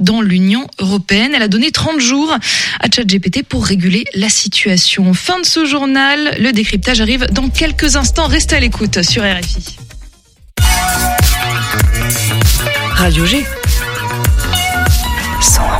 dans l'Union européenne. Elle a donné 30 jours à ChatGPT pour réguler la situation. Fin de ce journal. Le décryptage arrive dans quelques instants. Restez à l'écoute sur RFI. Radio G. 101.5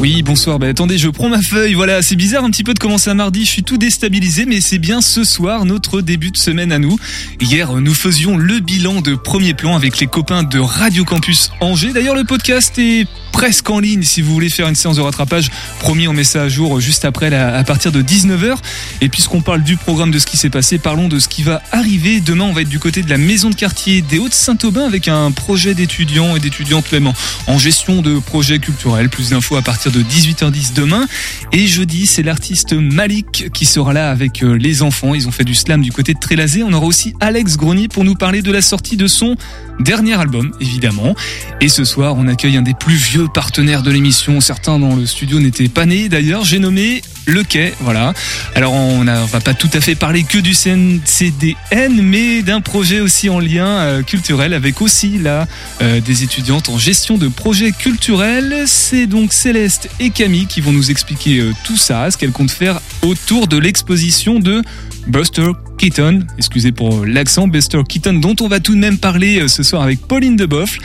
Oui, bonsoir. Bah, attendez, je prends ma feuille. Voilà, c'est bizarre un petit peu de commencer un mardi. Je suis tout déstabilisé, mais c'est bien ce soir notre début de semaine à nous. Hier, nous faisions le bilan de premier plan avec les copains de Radio Campus Angers. D'ailleurs, le podcast est presque en ligne si vous voulez faire une séance de rattrapage. Promis, on met ça à jour juste après à partir de 19h. Et puisqu'on parle du programme de ce qui s'est passé, parlons de ce qui va arriver. Demain, on va être du côté de la maison de quartier des Hauts-de-Saint-Aubin avec un projet d'étudiants et d'étudiantes même en gestion de projets culturels. Plus d'infos à partir de 18h10 demain. Et jeudi, c'est l'artiste Malik qui sera là avec euh, les enfants. Ils ont fait du slam du côté de Trélazé. On aura aussi Alex Grenier pour nous parler de la sortie de son dernier album, évidemment. Et ce soir, on accueille un des plus vieux partenaires de l'émission. Certains dans le studio n'étaient pas nés d'ailleurs. J'ai nommé le quai, voilà. Alors on, ne va pas tout à fait parler que du CNCDN, mais d'un projet aussi en lien euh, culturel avec aussi là euh, des étudiantes en gestion de projets culturels. C'est donc Céleste et Camille qui vont nous expliquer euh, tout ça, ce qu'elles comptent faire autour de l'exposition de Buster Keaton, excusez pour l'accent, Buster Keaton, dont on va tout de même parler ce soir avec Pauline Deboeuf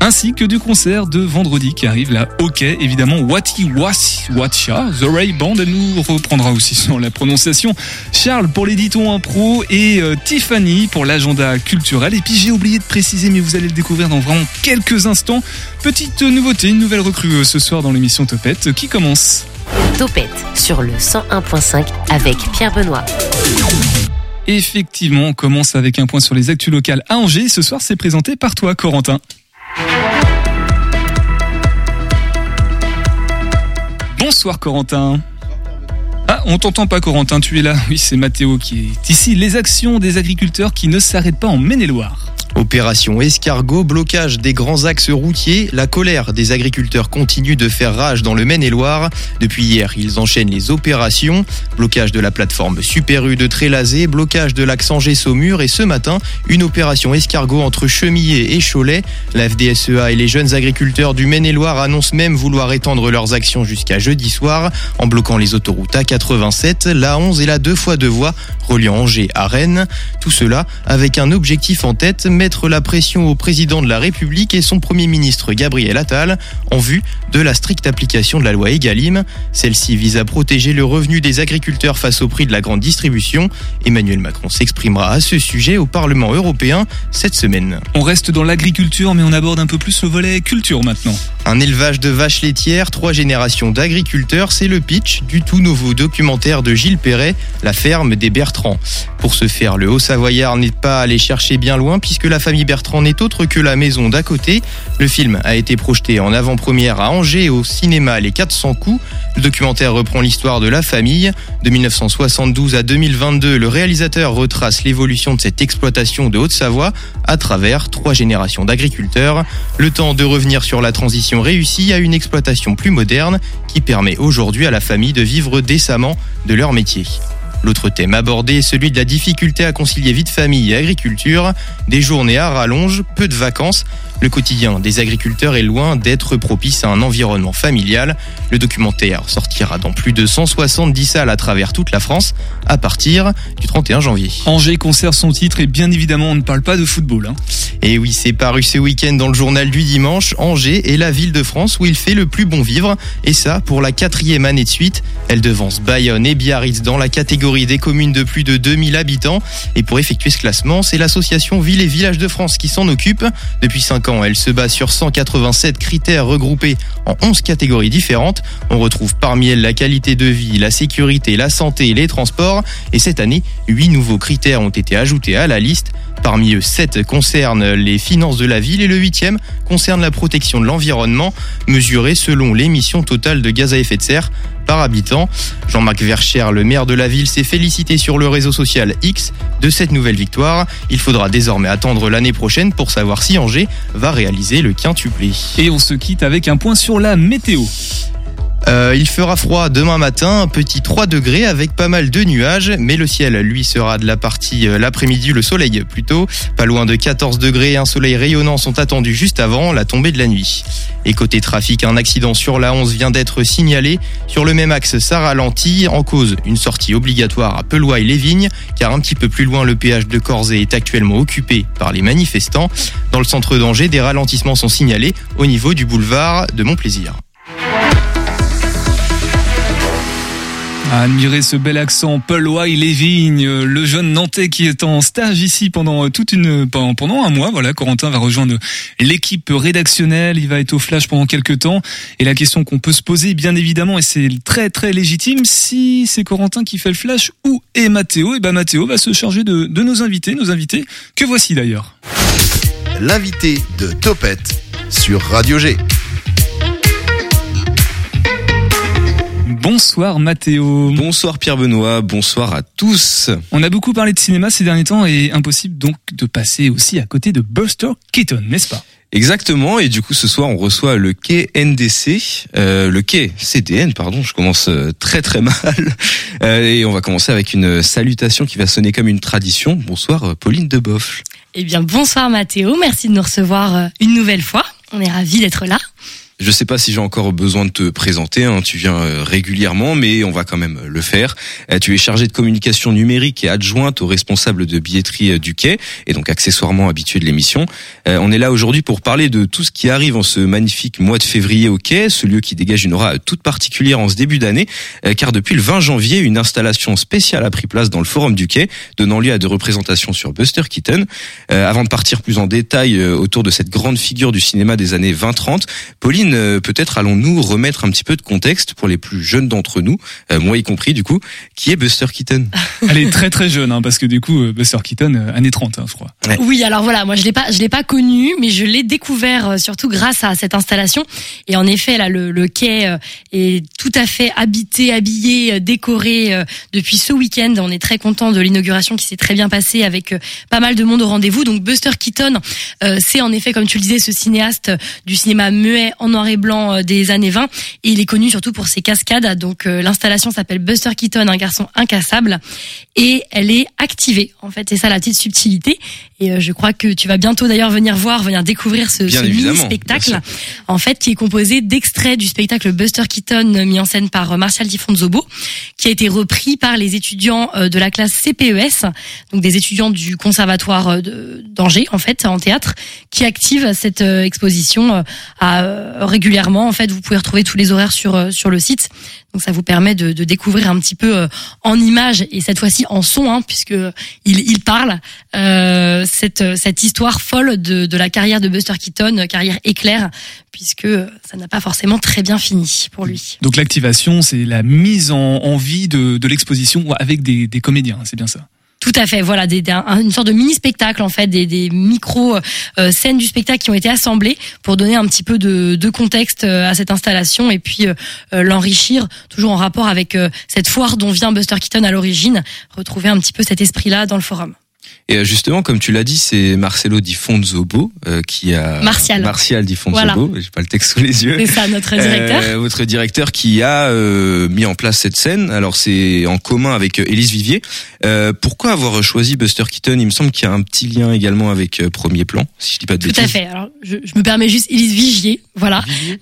ainsi que du concert de vendredi qui arrive là, ok, évidemment, Wati Watcha, The Ray Band, elle nous reprendra aussi sur la prononciation, Charles pour l'éditon impro et euh, Tiffany pour l'agenda culturel. Et puis j'ai oublié de préciser, mais vous allez le découvrir dans vraiment quelques instants, petite nouveauté, une nouvelle recrue euh, ce soir dans l'émission Topette qui commence? Topette sur le 101.5 avec Pierre Benoît. Effectivement, on commence avec un point sur les actus locales à Angers. Ce soir, c'est présenté par toi, Corentin. Bonsoir Corentin. Ah, on t'entend pas Corentin, tu es là. Oui, c'est Mathéo qui est ici. Les actions des agriculteurs qui ne s'arrêtent pas en Maine-et-Loire. Opération escargot, blocage des grands axes routiers, la colère des agriculteurs continue de faire rage dans le Maine-et-Loire. Depuis hier, ils enchaînent les opérations. Blocage de la plateforme Super de Trélazé, blocage de l'axe Angers-Saumur et ce matin, une opération escargot entre Chemillé et Cholet. La FDSEA et les jeunes agriculteurs du Maine-et-Loire annoncent même vouloir étendre leurs actions jusqu'à jeudi soir en bloquant les autoroutes A87, la 11 et la 2 fois 2 voies reliant Angers à Rennes. Tout cela avec un objectif en tête, mettre la pression au président de la République et son premier ministre Gabriel Attal en vue de la stricte application de la loi Egalim. Celle-ci vise à protéger le revenu des agriculteurs face au prix de la grande distribution. Emmanuel Macron s'exprimera à ce sujet au Parlement européen cette semaine. On reste dans l'agriculture mais on aborde un peu plus le volet culture maintenant. Un élevage de vaches laitières, trois générations d'agriculteurs, c'est le pitch du tout nouveau documentaire de Gilles Perret, La ferme des Bertrands. Pour ce faire, le Haut-Savoyard n'est pas allé chercher bien loin puisque la famille Bertrand n'est autre que la maison d'à côté. Le film a été projeté en avant-première à Angers au cinéma Les 400 coups. Le documentaire reprend l'histoire de la famille. De 1972 à 2022, le réalisateur retrace l'évolution de cette exploitation de Haute-Savoie à travers trois générations d'agriculteurs. Le temps de revenir sur la transition réussie à une exploitation plus moderne qui permet aujourd'hui à la famille de vivre décemment de leur métier. L'autre thème abordé est celui de la difficulté à concilier vie de famille et agriculture, des journées à rallonge, peu de vacances. Le quotidien des agriculteurs est loin d'être propice à un environnement familial. Le documentaire sortira dans plus de 170 salles à travers toute la France à partir du 31 janvier. Angers conserve son titre et bien évidemment on ne parle pas de football. Hein. Et oui, c'est paru ce week-end dans le journal du dimanche. Angers est la ville de France où il fait le plus bon vivre et ça pour la quatrième année de suite. Elle devance Bayonne et Biarritz dans la catégorie des communes de plus de 2000 habitants. Et pour effectuer ce classement, c'est l'association Ville et Villages de France qui s'en occupe. Depuis 5 ans, elle se base sur 187 critères regroupés en 11 catégories différentes. On retrouve parmi elles la qualité de vie, la sécurité, la santé les transports. Et cette année, 8 nouveaux critères ont été ajoutés à la liste. Parmi eux, 7 concernent les finances de la ville et le huitième concerne la protection de l'environnement, mesurée selon l'émission totale de gaz à effet de serre par habitant. Jean-Marc Vercher, le maire de la ville, s'est félicité sur le réseau social X de cette nouvelle victoire. Il faudra désormais attendre l'année prochaine pour savoir si Angers va réaliser le quintuplé. Et on se quitte avec un point sur la météo. Euh, il fera froid demain matin, un petit 3 degrés avec pas mal de nuages, mais le ciel, lui, sera de la partie euh, l'après-midi, le soleil plutôt. Pas loin de 14 degrés, un soleil rayonnant sont attendus juste avant la tombée de la nuit. Et côté trafic, un accident sur la 11 vient d'être signalé. Sur le même axe, ça ralentit. En cause, une sortie obligatoire à Pelois-et-les-Vignes, car un petit peu plus loin, le péage de Corzé est actuellement occupé par les manifestants. Dans le centre d'Angers, des ralentissements sont signalés au niveau du boulevard de Montplaisir. À admirer ce bel accent Paul et les vignes, le jeune Nantais qui est en stage ici pendant toute une pendant un mois. Voilà, Corentin va rejoindre l'équipe rédactionnelle. Il va être au flash pendant quelques temps. Et la question qu'on peut se poser, bien évidemment, et c'est très très légitime, si c'est Corentin qui fait le flash ou est Mathéo, et ben Mathéo va se charger de, de nos invités, nos invités que voici d'ailleurs. L'invité de Topette sur Radio G. Bonsoir Mathéo. Bonsoir Pierre Benoît, bonsoir à tous. On a beaucoup parlé de cinéma ces derniers temps et impossible donc de passer aussi à côté de Buster Keaton, n'est-ce pas? Exactement, et du coup ce soir on reçoit le quai NDC, euh, le quai CDN, pardon, je commence euh, très très mal, euh, et on va commencer avec une salutation qui va sonner comme une tradition. Bonsoir euh, Pauline Deboff. Eh bien bonsoir Mathéo, merci de nous recevoir euh, une nouvelle fois, on est ravis d'être là. Je sais pas si j'ai encore besoin de te présenter, hein, tu viens euh, régulièrement, mais on va quand même le faire. Euh, tu es chargé de communication numérique et adjointe au responsable de billetterie euh, du quai, et donc accessoirement habitué de l'émission. on est là aujourd'hui pour parler de tout ce qui arrive en ce magnifique mois de février au quai, ce lieu qui dégage une aura toute particulière en ce début d'année, car depuis le 20 janvier, une installation spéciale a pris place dans le forum du quai, donnant lieu à des représentations sur Buster Keaton. avant de partir plus en détail autour de cette grande figure du cinéma des années 20-30, Pauline euh, peut-être allons-nous remettre un petit peu de contexte pour les plus jeunes d'entre nous, euh, moi y compris du coup, qui est Buster Keaton? Elle est très très jeune, hein, parce que du coup, euh, Buster Keaton, année 30, hein, je crois. Ouais. Oui, alors voilà, moi je l'ai pas, je l'ai pas connu, mais je l'ai découvert surtout grâce à cette installation. Et en effet, là, le, le quai est tout à fait habité, habillé, décoré depuis ce week-end. On est très content de l'inauguration qui s'est très bien passée avec pas mal de monde au rendez-vous. Donc Buster Keaton, c'est en effet, comme tu le disais, ce cinéaste du cinéma muet en noir et blanc euh, des années 20 et il est connu surtout pour ses cascades. Donc euh, l'installation s'appelle Buster Keaton, un garçon incassable et elle est activée. En fait, c'est ça la petite subtilité et euh, je crois que tu vas bientôt d'ailleurs venir voir, venir découvrir ce, ce mini spectacle en fait qui est composé d'extraits du spectacle Buster Keaton mis en scène par Martial Di Fonzobo qui a été repris par les étudiants de la classe CPES, donc des étudiants du conservatoire d'Angers en fait en théâtre qui activent cette exposition à régulièrement. En fait, vous pouvez retrouver tous les horaires sur euh, sur le site. Donc ça vous permet de, de découvrir un petit peu euh, en images et cette fois-ci en son, hein, puisque il, il parle euh, cette cette histoire folle de, de la carrière de Buster Keaton, carrière éclair, puisque ça n'a pas forcément très bien fini pour lui. Donc l'activation, c'est la mise en, en vie de, de l'exposition avec des, des comédiens, c'est bien ça? Tout à fait, voilà, des, une sorte de mini spectacle en fait, des, des micro euh, scènes du spectacle qui ont été assemblées pour donner un petit peu de, contexte euh, à cette installation et puis euh, l'enrichir, toujours en rapport avec euh, cette foire dont vient Buster Keaton à l'origine, retrouver un petit peu cet esprit-là dans le forum. Et justement, comme tu l'as dit, c'est Marcelo Di Fonzobo euh, qui a Martial, Martial Di Fonzobo. Voilà. J'ai pas le texte sous les yeux. C'est ça, notre directeur. Euh, votre directeur qui a euh, mis en place cette scène. Alors c'est en commun avec Élise Vivier. Euh, pourquoi avoir choisi Buster Keaton? Il me semble qu'il y a un petit lien également avec Premier Plan, si je dis pas de Tout bêtises. Tout à fait. Alors je, je, me permets juste Élise Vigier, voilà. Vigier,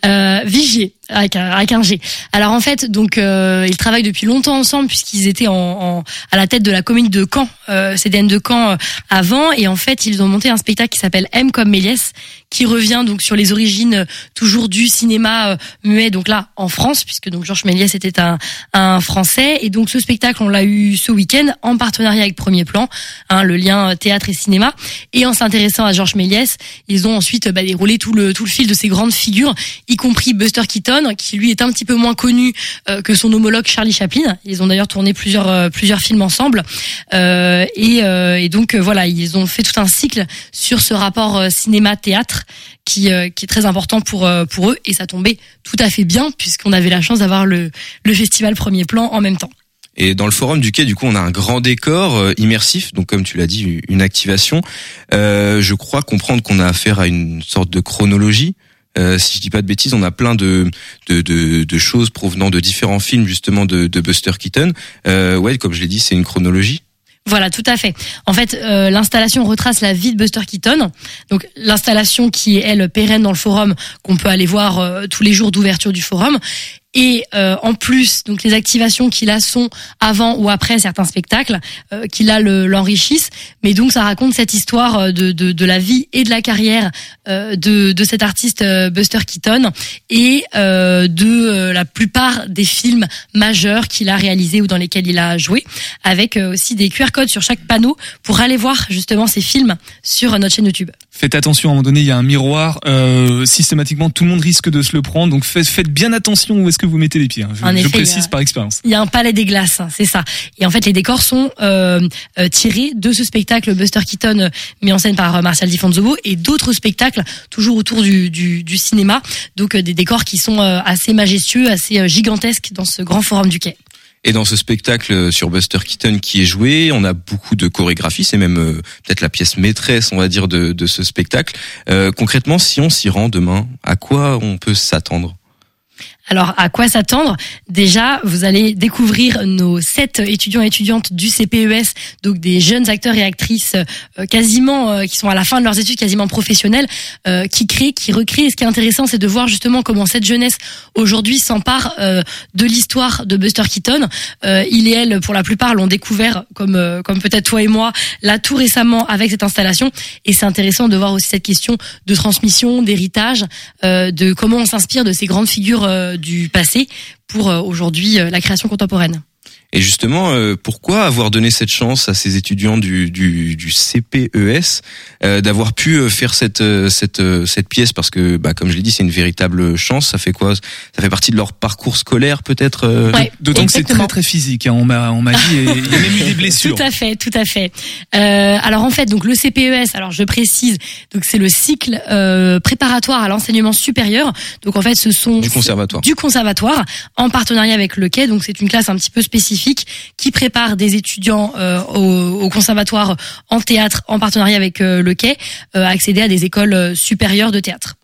Vigier avec un, G. Alors en fait, donc euh, ils travaillent depuis longtemps ensemble puisqu'ils étaient en, en, à la tête de la commune de Caen, euh, CDN de Caen euh, avant, et en fait ils ont monté un spectacle qui s'appelle M comme Méliès, qui revient donc sur les origines euh, toujours du cinéma euh, muet, donc là en France, puisque donc Georges Méliès était un, un Français, et donc ce spectacle on l'a eu ce week-end en partenariat avec Premier Plan, hein, le lien théâtre et cinéma, et en s'intéressant à Georges Méliès, ils ont ensuite bah, déroulé tout le tout le fil de ces grandes figures, y compris Buster Keaton qui lui est un petit peu moins connu euh, que son homologue Charlie Chaplin. Ils ont d'ailleurs tourné plusieurs euh, plusieurs films ensemble. Euh, et, et, donc voilà, ils ont fait tout un cycle sur ce rapport cinéma-théâtre qui, euh, qui est très important pour, euh, pour eux et ça tombait tout à fait bien puisqu'on avait la chance d'avoir le, festival premier plan en même temps. Et dans le forum du quai, du coup, on a un grand décor euh, immersif, donc comme tu l'as dit, une activation. Je crois comprendre qu'on a affaire à une sorte de chronologie. Si je dis pas de bêtises, on a plein de, choses provenant de différents films justement de, Buster Keaton. Ouais, comme je l'ai dit, c'est une chronologie. Voilà, tout à fait. En fait, euh, l'installation retrace la vie de Buster Keaton. Donc l'installation qui est elle pérenne dans le forum, qu'on peut aller voir euh, tous les jours d'ouverture du forum. Et euh, en plus, donc les activations qui là sont avant ou après certains spectacles, euh, qui l'enrichissent. Mais donc ça raconte cette histoire euh, de, de, de la vie et de la carrière euh, de, de cet artiste euh, Buster Keaton et euh, de la plupart des films majeurs qu'il a réalisés ou dans lesquels il a joué, avec aussi des QR codes sur chaque panneau pour aller voir justement ces films sur notre chaîne YouTube. Faites attention, à un moment donné, il y a un miroir. Systématiquement, tout le monde risque de se le prendre. Donc faites, faites bien attention où est-ce que vous mettez les pieds. hein. Je, précise a- par expérience. Il y a un palais des glaces, hein, c'est ça. Et en fait, les décors sont euh, euh, tirés de ce spectacle Buster Keaton euh, mis en scène par euh, Martial Di Fonzobo et d'autres spectacles toujours autour du, du, du cinéma. Donc euh, des décors qui sont euh, assez majestueux, assez euh, gigantesques dans ce grand forum du quai. Et dans ce spectacle euh, sur Buster Keaton qui est joué, on a beaucoup de chorégraphie, c'est même euh, peut-être la pièce maîtresse, on va dire, de, de ce spectacle. Euh, concrètement, si on s'y rend demain, à quoi on peut s'attendre? Alors, à quoi s'attendre? Déjà, vous allez découvrir nos sept étudiants et étudiantes du CPES, donc des jeunes acteurs et actrices euh, quasiment euh, qui sont à la fin de leurs études, quasiment professionnels, euh, qui créent, qui recréent. Ce qui est intéressant, c'est de voir justement comment cette jeunesse aujourd'hui s'empare euh, de l'histoire de Buster Keaton. Euh, il et elle, pour la plupart, l'ont découvert, comme euh, comme peut-être toi et moi, là tout récemment avec cette installation. Et c'est intéressant de voir aussi cette question de transmission, d'héritage, de comment on s'inspire de ces grandes figures du passé pour euh, aujourd'hui euh, la création contemporaine. Et justement, euh, pourquoi avoir donné cette chance à ces étudiants du, du, du CPES euh, d'avoir pu euh, faire cette euh, cette euh, cette pièce? Parce que bah comme je l'ai dit, c'est une véritable chance. Ça fait quoi? Ça fait partie de leur parcours scolaire peut-être. euh, Ouais, D'autant que c'est très très physique. hein. On m'a on m'a dit, il y a même eu des blessures. Tout à fait, tout à fait. Euh, alors en fait, donc le CPES, alors je précise, donc c'est le cycle euh, préparatoire à l'enseignement supérieur. Donc en fait, ce sont Du conservatoire. du conservatoire en partenariat avec le Quai. Donc c'est une classe un petit peu spécifique qui prépare des étudiants euh, au, conservatoire en théâtre en partenariat avec euh, le Quai euh, à accéder à des écoles supérieures de théâtre.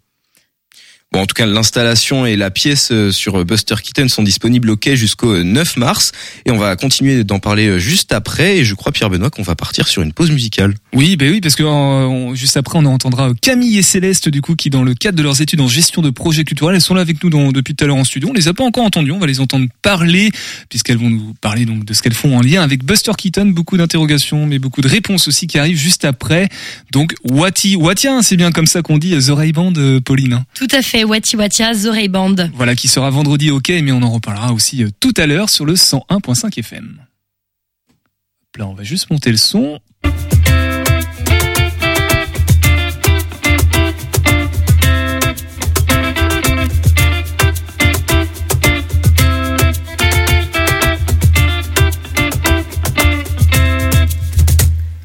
Bon, en tout cas, l'installation et la pièce euh, sur Buster Keaton sont disponibles au quai jusqu'au euh, 9 mars. Et on va continuer d'en parler euh, juste après. Et je crois, Pierre Benoît, qu'on va partir sur une pause musicale. Oui, ben oui, parce que euh, on- juste après, on entendra Camille et Céleste, du coup, qui, dans le cadre de leurs études en gestion de projets culturels, elles sont là avec nous dans- depuis tout à l'heure en studio. On les a pas encore entendues, on va les entendre parler, puisqu'elles vont nous parler donc de ce qu'elles font en lien avec Buster Keaton. Beaucoup d'interrogations, mais beaucoup de réponses aussi qui arrivent juste après. Donc, Wati, Watia, c'est bien comme ça qu'on dit, The Ray Band, euh, Pauline. hein. Tout à fait, Wati Watia, The Ray Band. Voilà, qui sera vendredi au quai, mais on en reparlera aussi euh, tout à l'heure sur le 101.5 FM. Hop Là, on va juste monter le son.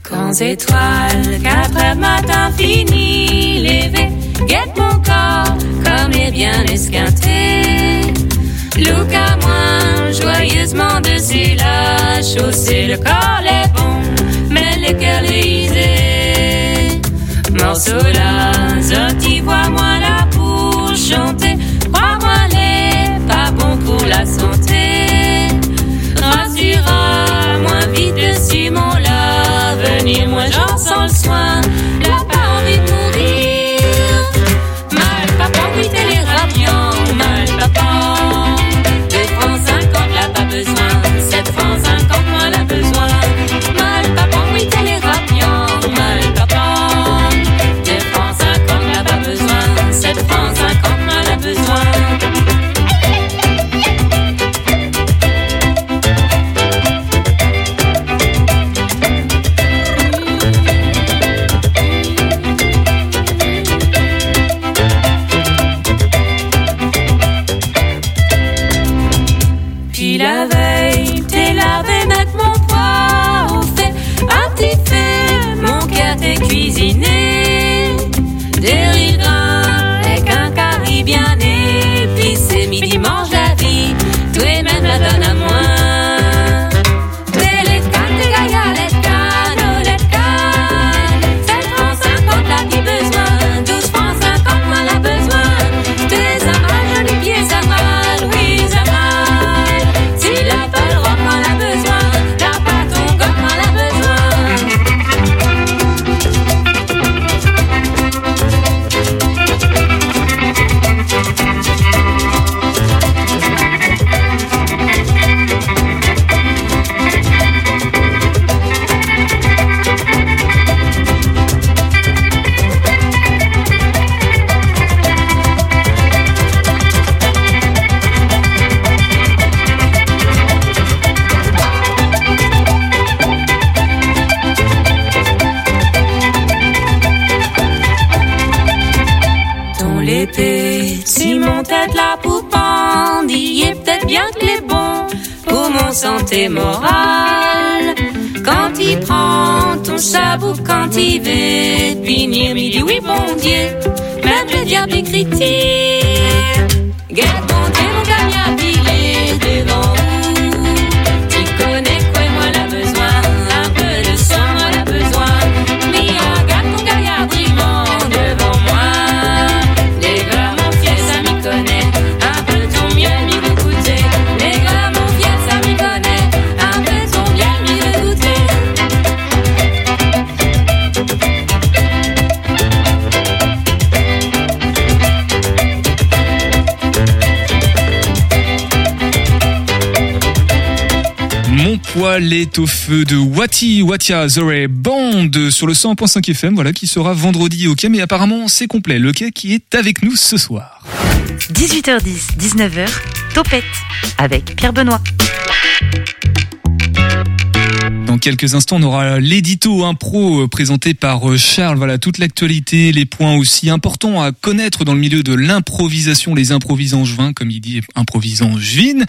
Grands étoiles, quatre heures matin fini, levé, guette mon corps, comme est bien esquinté. Look à moi, joyeusement dessus la chaussée, le corps est bon, mais le cœur lisé. Morceau là, Zotti, vois-moi là pour chanter, crois-moi, n'est pas bon pour la santé. Rassura, moins vite dessus mon l'avenir, moi j'en sens le soin, là santé morale. Quand il prend ton sabot, quand il veut punir, il dit oui bon Dieu, même le diable critique. Poil est au feu de Wati Watia Zore Band sur le 100.5 FM, voilà, qui sera vendredi au quai, mais apparemment c'est complet. Le quai qui est avec nous ce soir. 18h10, 19h, Topette avec Pierre Benoît. Dans quelques instants, on aura l'édito impro euh, présenté par euh, Charles. Voilà, toute l'actualité, les points aussi importants à connaître dans le milieu de l'improvisation, les improvisants juin, comme il dit, improvisants juin.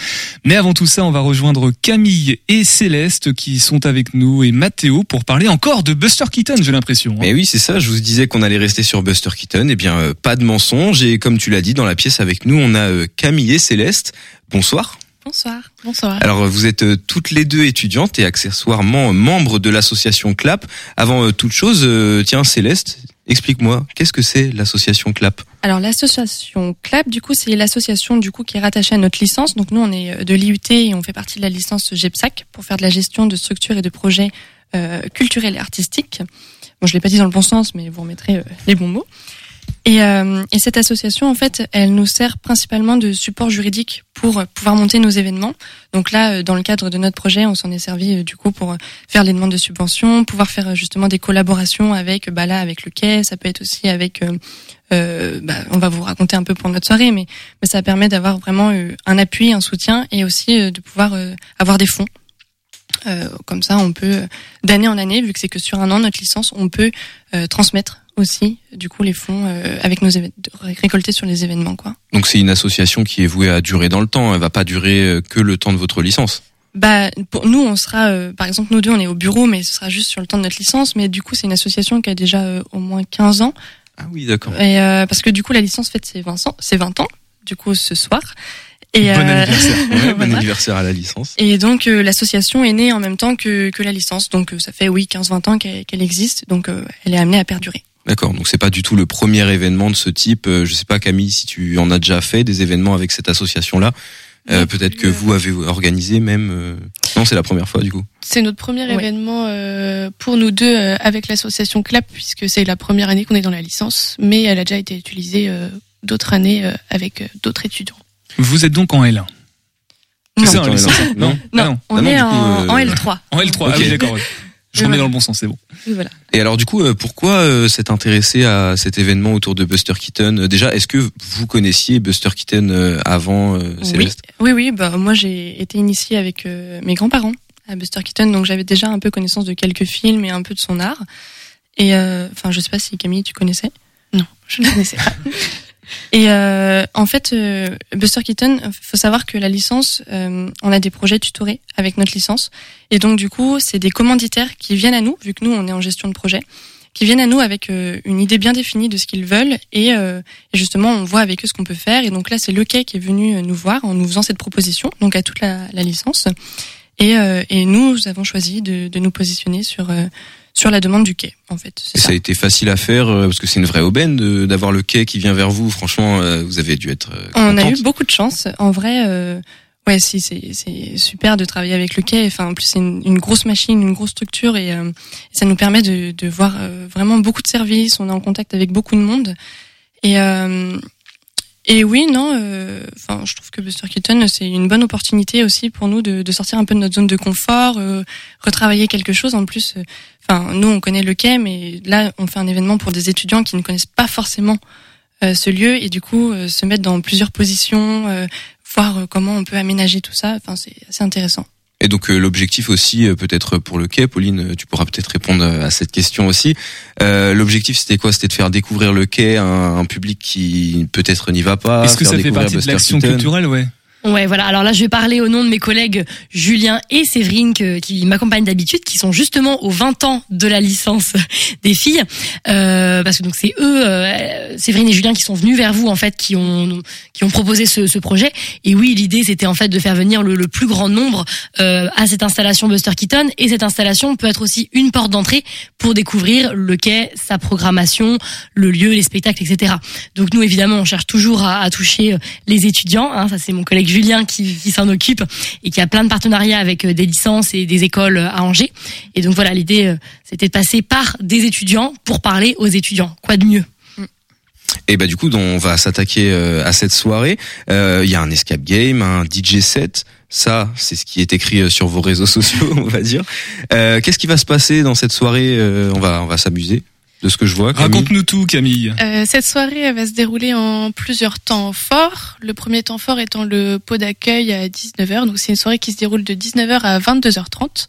Mais avant tout ça, on va rejoindre Camille et Céleste qui sont avec nous et Mathéo pour parler encore de Buster Keaton, j'ai l'impression. hein. Mais oui, c'est ça. Je vous disais qu'on allait rester sur Buster Keaton. Eh bien, euh, pas de mensonge. Et comme tu l'as dit, dans la pièce avec nous, on a Camille et Céleste. Bonsoir. Bonsoir. Bonsoir. Alors, vous êtes euh, toutes les deux étudiantes et accessoirement membres de l'association CLAP. Avant euh, toute chose, euh, tiens, Céleste, explique-moi, qu'est-ce que c'est l'association CLAP? Alors l'association CLAP, du coup, c'est l'association du coup qui est rattachée à notre licence. Donc nous, on est de l'IUT et on fait partie de la licence GEPSAC pour faire de la gestion de structures et de projets culturels et artistiques. Bon, je l'ai pas dit dans le bon sens, mais vous remettrez les bons mots. Et, euh, et cette association, en fait, elle nous sert principalement de support juridique pour pouvoir monter nos événements. Donc là, euh, dans le cadre de notre projet, on s'en est servi euh, du coup pour euh, faire les demandes de subventions, pouvoir faire justement des collaborations avec, bah là, avec le quai. Ça peut être aussi avec, euh, bah, on va vous raconter un peu pour notre soirée, mais, mais ça permet d'avoir vraiment un appui, un soutien et aussi de pouvoir avoir des fonds. Comme ça, on peut d'année en année, vu que c'est que sur un an notre licence, on peut transmettre aussi du coup les fonds euh, avec nos récoltés sur les événements quoi. Donc, c'est une association qui est vouée à durer dans le temps. Elle va pas durer euh, que le temps de votre licence. Bah pour nous on sera euh, par exemple nous deux on est au bureau mais ce sera juste sur le temps de notre licence mais du coup c'est une association qui a déjà euh, au moins 15 ans Ah oui, d'accord. et euh, parce que du coup la licence fête ses 20 ans, ses 20 ans du coup ce soir et Bon anniversaire. Ouais, bon anniversaire à la licence. Et donc l'association est née en même temps que, que la licence. Donc ça fait oui 15-20 ans qu'elle existe. Donc elle est amenée à perdurer. D'accord. Donc, c'est pas du tout le premier événement de ce type. Euh, Je sais pas, Camille, si tu en as déjà fait des événements avec cette association-là. Euh, Peut-être que vous avez organisé même. euh, Non, c'est la première fois du coup. C'est notre premier Ouais. événement euh, pour nous deux euh, avec l'association CLAP puisque c'est la première année qu'on est dans la licence, mais elle a déjà été utilisée euh, d'autres années euh, avec euh, d'autres étudiants. Vous êtes donc en L1. C'est Non. ça, en non. Non, Non, Ah non. on Ah non, est en, euh, en L3. En L3, ah Ok. oui, d'accord. Je remets voilà. dans le bon sens, c'est bon. Oui, voilà. Et alors du coup, euh, pourquoi euh, s'être intéressé à cet événement autour de Buster Keaton? Euh, Déjà, est-ce que vous connaissiez Buster Keaton euh, avant euh, Céleste? Oui, oui. Bah moi j'ai été initiée avec euh, mes grands-parents à Buster Keaton, donc j'avais déjà un peu connaissance de quelques films et un peu de son art. Et euh, enfin, je sais pas si Camille tu connaissais? Non, je ne connaissais pas. Et euh, en fait, euh, Buster Keaton, faut savoir que la licence, euh, on a des projets tutorés avec notre licence, et donc du coup, c'est des commanditaires qui viennent à nous, vu que nous on est en gestion de projet, qui viennent à nous avec euh, une idée bien définie de ce qu'ils veulent, et, euh, et justement on voit avec eux ce qu'on peut faire. Et donc là, c'est le quai qui est venu euh, nous voir en nous faisant cette proposition, donc à toute la, la licence. Et, et nous avons choisi de, de nous positionner sur sur la demande du quai, en fait. Et ça ça. a été facile à faire euh, parce que c'est une vraie aubaine d'avoir le quai qui vient vers vous. Franchement, euh, vous avez dû être. euh, On a eu beaucoup de chance. En vrai, euh, ouais, si c'est c'est super de travailler avec le quai. Enfin, en plus c'est une, une grosse machine, une grosse structure et euh, ça nous permet de, de voir euh, vraiment beaucoup de services. On est en contact avec beaucoup de monde et euh, et oui, non. euh, Enfin, je trouve que Buster Keaton c'est une bonne opportunité aussi pour nous de, sortir un peu de notre zone de confort, euh, retravailler quelque chose. En plus, euh, enfin, nous on connaît le quai, mais là on fait un événement pour des étudiants qui ne connaissent pas forcément ce lieu et du coup se mettre dans plusieurs positions, voir comment on peut aménager tout ça. Enfin, c'est assez intéressant. Et donc euh, l'objectif aussi, euh, peut-être pour le quai, Pauline, euh, tu pourras peut-être répondre à cette question aussi. Euh, l'objectif c'était quoi? C'était de faire découvrir le quai à un, un public qui peut-être n'y va pas. Est-ce que ça fait partie de l'action culturelle, ouais? Ouais, voilà. Alors là, je vais parler au nom de mes collègues Julien et Séverine qui m'accompagnent d'habitude, qui sont justement aux 20 ans de la licence des filles, euh, parce que donc c'est eux, euh, Séverine et Julien, qui sont venus vers vous en fait, qui ont qui ont proposé ce, ce projet. Et oui, l'idée c'était en fait de faire venir le, le plus grand nombre euh, à cette installation Buster Keaton. Et cette installation peut être aussi une porte d'entrée pour découvrir le quai, sa programmation, le lieu, les spectacles, etc. Donc nous évidemment, on cherche toujours à, à toucher euh, les étudiants. Hein, ça c'est mon collègue Julien qui, qui s'en occupe et qui a plein de partenariats avec euh, des licences et des écoles euh, à Angers. Et donc voilà, l'idée euh, c'était de passer par des étudiants pour parler aux étudiants. Quoi de mieux? Et bah du coup, on va s'attaquer à cette soirée. Il y a un escape game, un DJ set. Ça, c'est ce qui est écrit sur vos réseaux sociaux, on va dire. Qu'est-ce qui va se passer dans cette soirée On va, on va s'amuser. De ce que je vois. Raconte-nous tout, Camille. Euh, cette soirée elle va se dérouler en plusieurs temps forts. Le premier temps fort étant le pot d'accueil à 19h. Donc c'est une soirée qui se déroule de 19h à 22h30.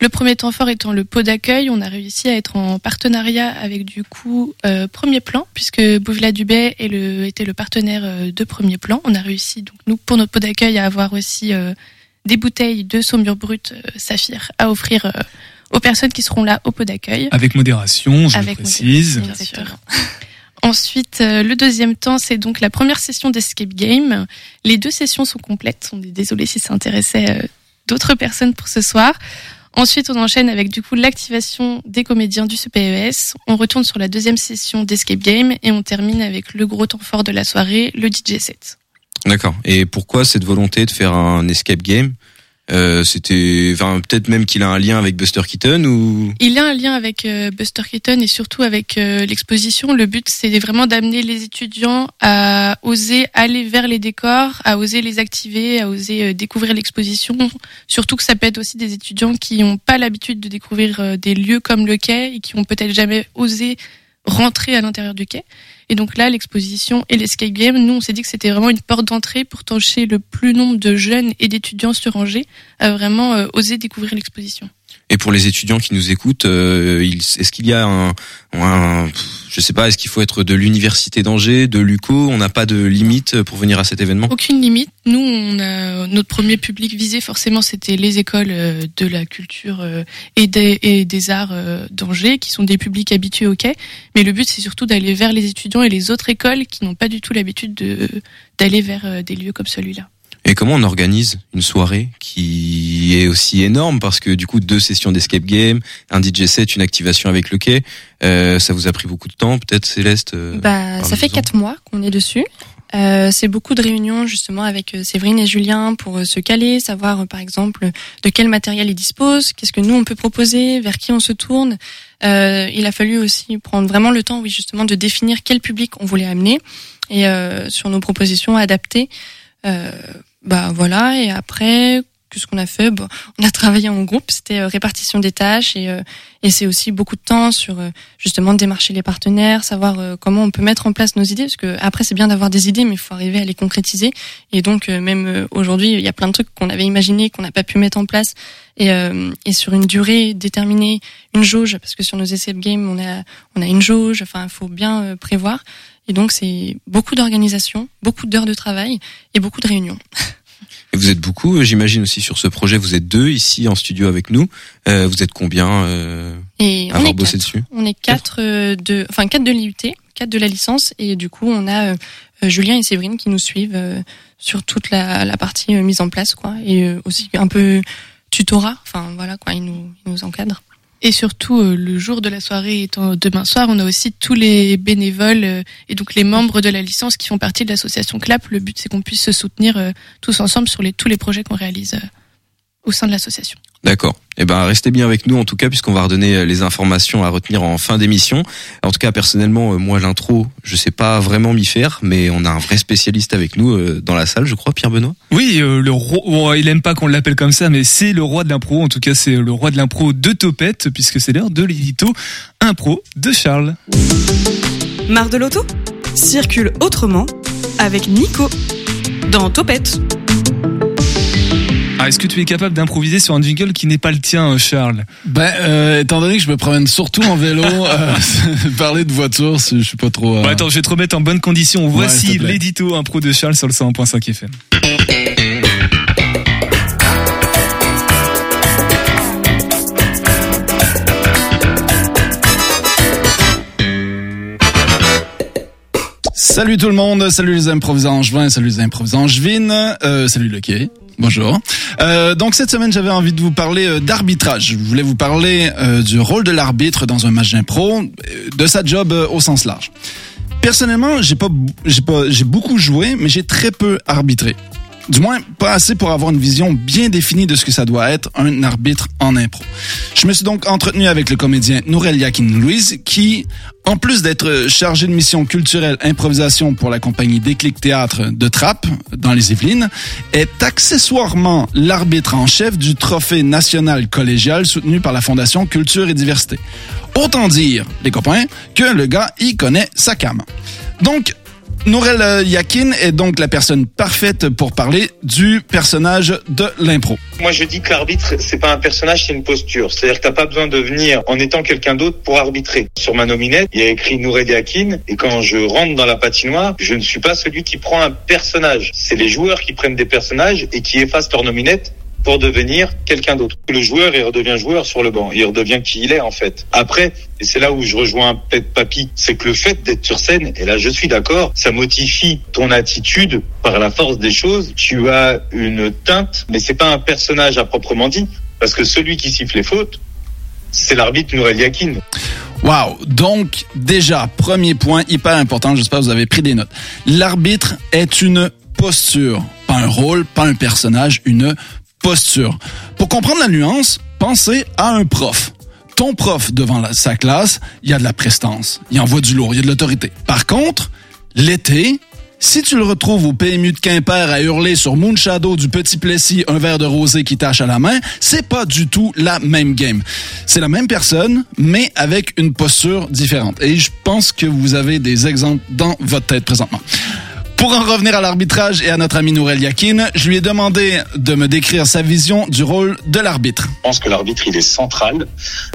Le premier temps fort étant le pot d'accueil, on a réussi à être en partenariat avec du coup euh, Premier Plan, puisque Bouvila Dubay est le, était le partenaire euh, de Premier Plan. On a réussi donc nous pour notre pot d'accueil à avoir aussi euh, des bouteilles de saumure brute euh, saphir à offrir euh, aux personnes qui seront là au pot d'accueil. Avec modération, je le Avec précise. modération, bien sûr. Ensuite, euh, le deuxième temps, c'est donc la première session d'escape game. Les deux sessions sont complètes. On est désolé si ça intéressait euh, d'autres personnes pour ce soir. Ensuite, on enchaîne avec du coup l'activation des comédiens du CPES. On retourne sur la deuxième session d'escape game et on termine avec le gros temps fort de la soirée, le DJ set. D'accord. Et pourquoi cette volonté de faire un escape game? Euh, C'était, enfin, peut-être même qu'il a un lien avec Buster Keaton ou? Il a un lien avec euh, Buster Keaton et surtout avec euh, l'exposition. Le but, c'est vraiment d'amener les étudiants à oser aller vers les décors, à oser les activer, à oser découvrir l'exposition. Surtout que ça peut être aussi des étudiants qui n'ont pas l'habitude de découvrir des lieux comme le quai et qui ont peut-être jamais osé rentrer à l'intérieur du quai. Et donc là, l'exposition et l'escape game, nous, on s'est dit que c'était vraiment une porte d'entrée pour toucher le plus nombre de jeunes et d'étudiants sur Angers à vraiment euh, oser découvrir l'exposition. Et pour les étudiants qui nous écoutent, euh, est-ce qu'il y a un, un, je sais pas, est-ce qu'il faut être de l'université d'Angers, de l'UCO On n'a pas de limite pour venir à cet événement? Aucune limite. Nous, on a notre premier public visé forcément, c'était les écoles euh, de la culture euh, et des, et des arts euh, d'Angers, qui sont des publics habitués au quai. Mais le but, c'est surtout d'aller vers les étudiants et les autres écoles qui n'ont pas du tout l'habitude de d'aller vers des lieux comme celui-là. Et comment on organise une soirée qui est aussi énorme? Parce que du coup deux sessions d'escape game, un DJ set, une activation avec le quai, euh, ça vous a pris beaucoup de temps peut-être Céleste euh, Bah, ça fait quatre mois qu'on est dessus. Euh, c'est beaucoup de réunions justement avec euh, Séverine et Julien pour euh, se caler, savoir par exemple de quel matériel ils disposent, qu'est-ce que nous on peut proposer, vers qui on se tourne. Euh, il a fallu aussi prendre vraiment le temps, oui justement, de définir quel public on voulait amener et euh, sur nos propositions adaptées. Bah voilà et après qu'est-ce qu'on a fait Bon, On a travaillé en groupe, c'était euh, répartition des tâches et, euh, et c'est aussi beaucoup de temps sur euh, justement démarcher les partenaires, savoir comment on peut mettre en place nos idées, parce que après c'est bien d'avoir des idées, mais il faut arriver à les concrétiser. Et donc même aujourd'hui, il y a plein de trucs qu'on avait imaginés, qu'on n'a pas pu mettre en place, et, euh, et sur une durée déterminée, une jauge, parce que sur nos escape games, on a on a une jauge. Enfin, il faut bien prévoir. Et donc c'est beaucoup d'organisation, beaucoup d'heures de travail et beaucoup de réunions. Et vous êtes beaucoup, euh, j'imagine aussi sur ce projet. Vous êtes deux ici en studio avec nous. Euh, vous êtes combien euh, Et à on avoir est bossé quatre. dessus On est quatre de, enfin quatre de l'IUT, quatre de la licence, et du coup on a euh, Julien et Séverine qui nous suivent sur toute la, la partie mise en place, quoi, et aussi un peu tutorat. Enfin voilà, quoi, ils nous, ils nous encadrent. Et surtout, euh, le jour de la soirée étant demain soir, on a aussi tous les bénévoles euh, et donc les membres de la licence qui font partie de l'association CLAP. Le but, c'est qu'on puisse se soutenir euh, tous ensemble sur les, tous les projets qu'on réalise au sein de l'association. D'accord. Eh ben restez bien avec nous en tout cas puisqu'on va redonner euh, les informations à retenir en fin d'émission. En tout cas personnellement euh, moi l'intro je sais pas vraiment m'y faire mais on a un vrai spécialiste avec nous euh, dans la salle je crois Pierre Benoît. Oui, euh, le roi, bon, il aime pas qu'on l'appelle comme ça, mais c'est le roi de l'impro. En tout cas, c'est le roi de l'impro de Topette, puisque c'est l'heure de l'édito impro de Charles. Marre de l'auto? Circule autrement avec Nico dans Topette. Ah, Est-ce que tu es capable d'improviser sur un jingle qui n'est pas le tien, Charles Ben, euh, étant donné que je me promène surtout en vélo, euh, parler de voiture, je suis pas trop. euh, Bon, attends, je vais te remettre en bonne condition. Voici l'édito impro de Charles sur le 101.5 FM. Salut tout le monde, salut les improvisants angevins, salut les improvisants angevines, euh, salut le quai. Bonjour. Euh, donc cette semaine, j'avais envie de vous parler euh, d'arbitrage. Je voulais vous parler euh, du rôle de l'arbitre dans un match d'impro, euh, de sa job au sens large. Personnellement, j'ai pas, j'ai pas, j'ai beaucoup joué, mais j'ai très peu arbitré. Du moins, pas assez pour avoir une vision bien définie de ce que ça doit être un arbitre en impro. Je me suis donc entretenu avec le comédien Nourel Yakin Louise, qui, en plus d'être chargé de mission culturelle improvisation pour la compagnie Déclic Théâtre de Trappes, dans les Yvelines, est accessoirement l'arbitre en chef du trophée national collégial soutenu par la Fondation Culture et Diversité. Autant dire, les copains, que le gars y connaît sa cam. Donc, Nourel euh, Yakin est donc la personne parfaite pour parler du personnage de l'impro. Moi, je dis que l'arbitre, c'est pas un personnage, c'est une posture. C'est-à-dire que t'as pas besoin de venir en étant quelqu'un d'autre pour arbitrer. Sur ma nominette, il y a écrit Nourel Yakin, et quand je rentre dans la patinoire, je ne suis pas celui qui prend un personnage. C'est les joueurs qui prennent des personnages et qui effacent leur nominette pour devenir quelqu'un d'autre. Le joueur, il redevient joueur sur le banc. Il redevient qui il est, en fait. Après, et c'est là où je rejoins peut-être Papy, c'est que le fait d'être sur scène, et là je suis d'accord, ça modifie ton attitude par la force des choses. Tu as une teinte, mais c'est pas un personnage à proprement dit, parce que celui qui siffle les fautes, c'est l'arbitre Nourel Yakin. Wow. Donc, déjà, premier point hyper important, j'espère que vous avez pris des notes. L'arbitre est une posture, pas un rôle, pas un personnage, une posture. Pour comprendre la nuance, pensez à un prof. Ton prof devant sa classe, il y a de la prestance, il envoie du lourd, il y a de l'autorité. Par contre, l'été, si tu le retrouves au PMU de Quimper à hurler sur Moonshadow du petit Plessis un verre de rosé qui tâche à la main, c'est pas du tout la même game. C'est la même personne, mais avec une posture différente. Et je pense que vous avez des exemples dans votre tête présentement. Pour en revenir à l'arbitrage et à notre ami Nourel Yakin, je lui ai demandé de me décrire sa vision du rôle de l'arbitre. Je pense que l'arbitre, il est central,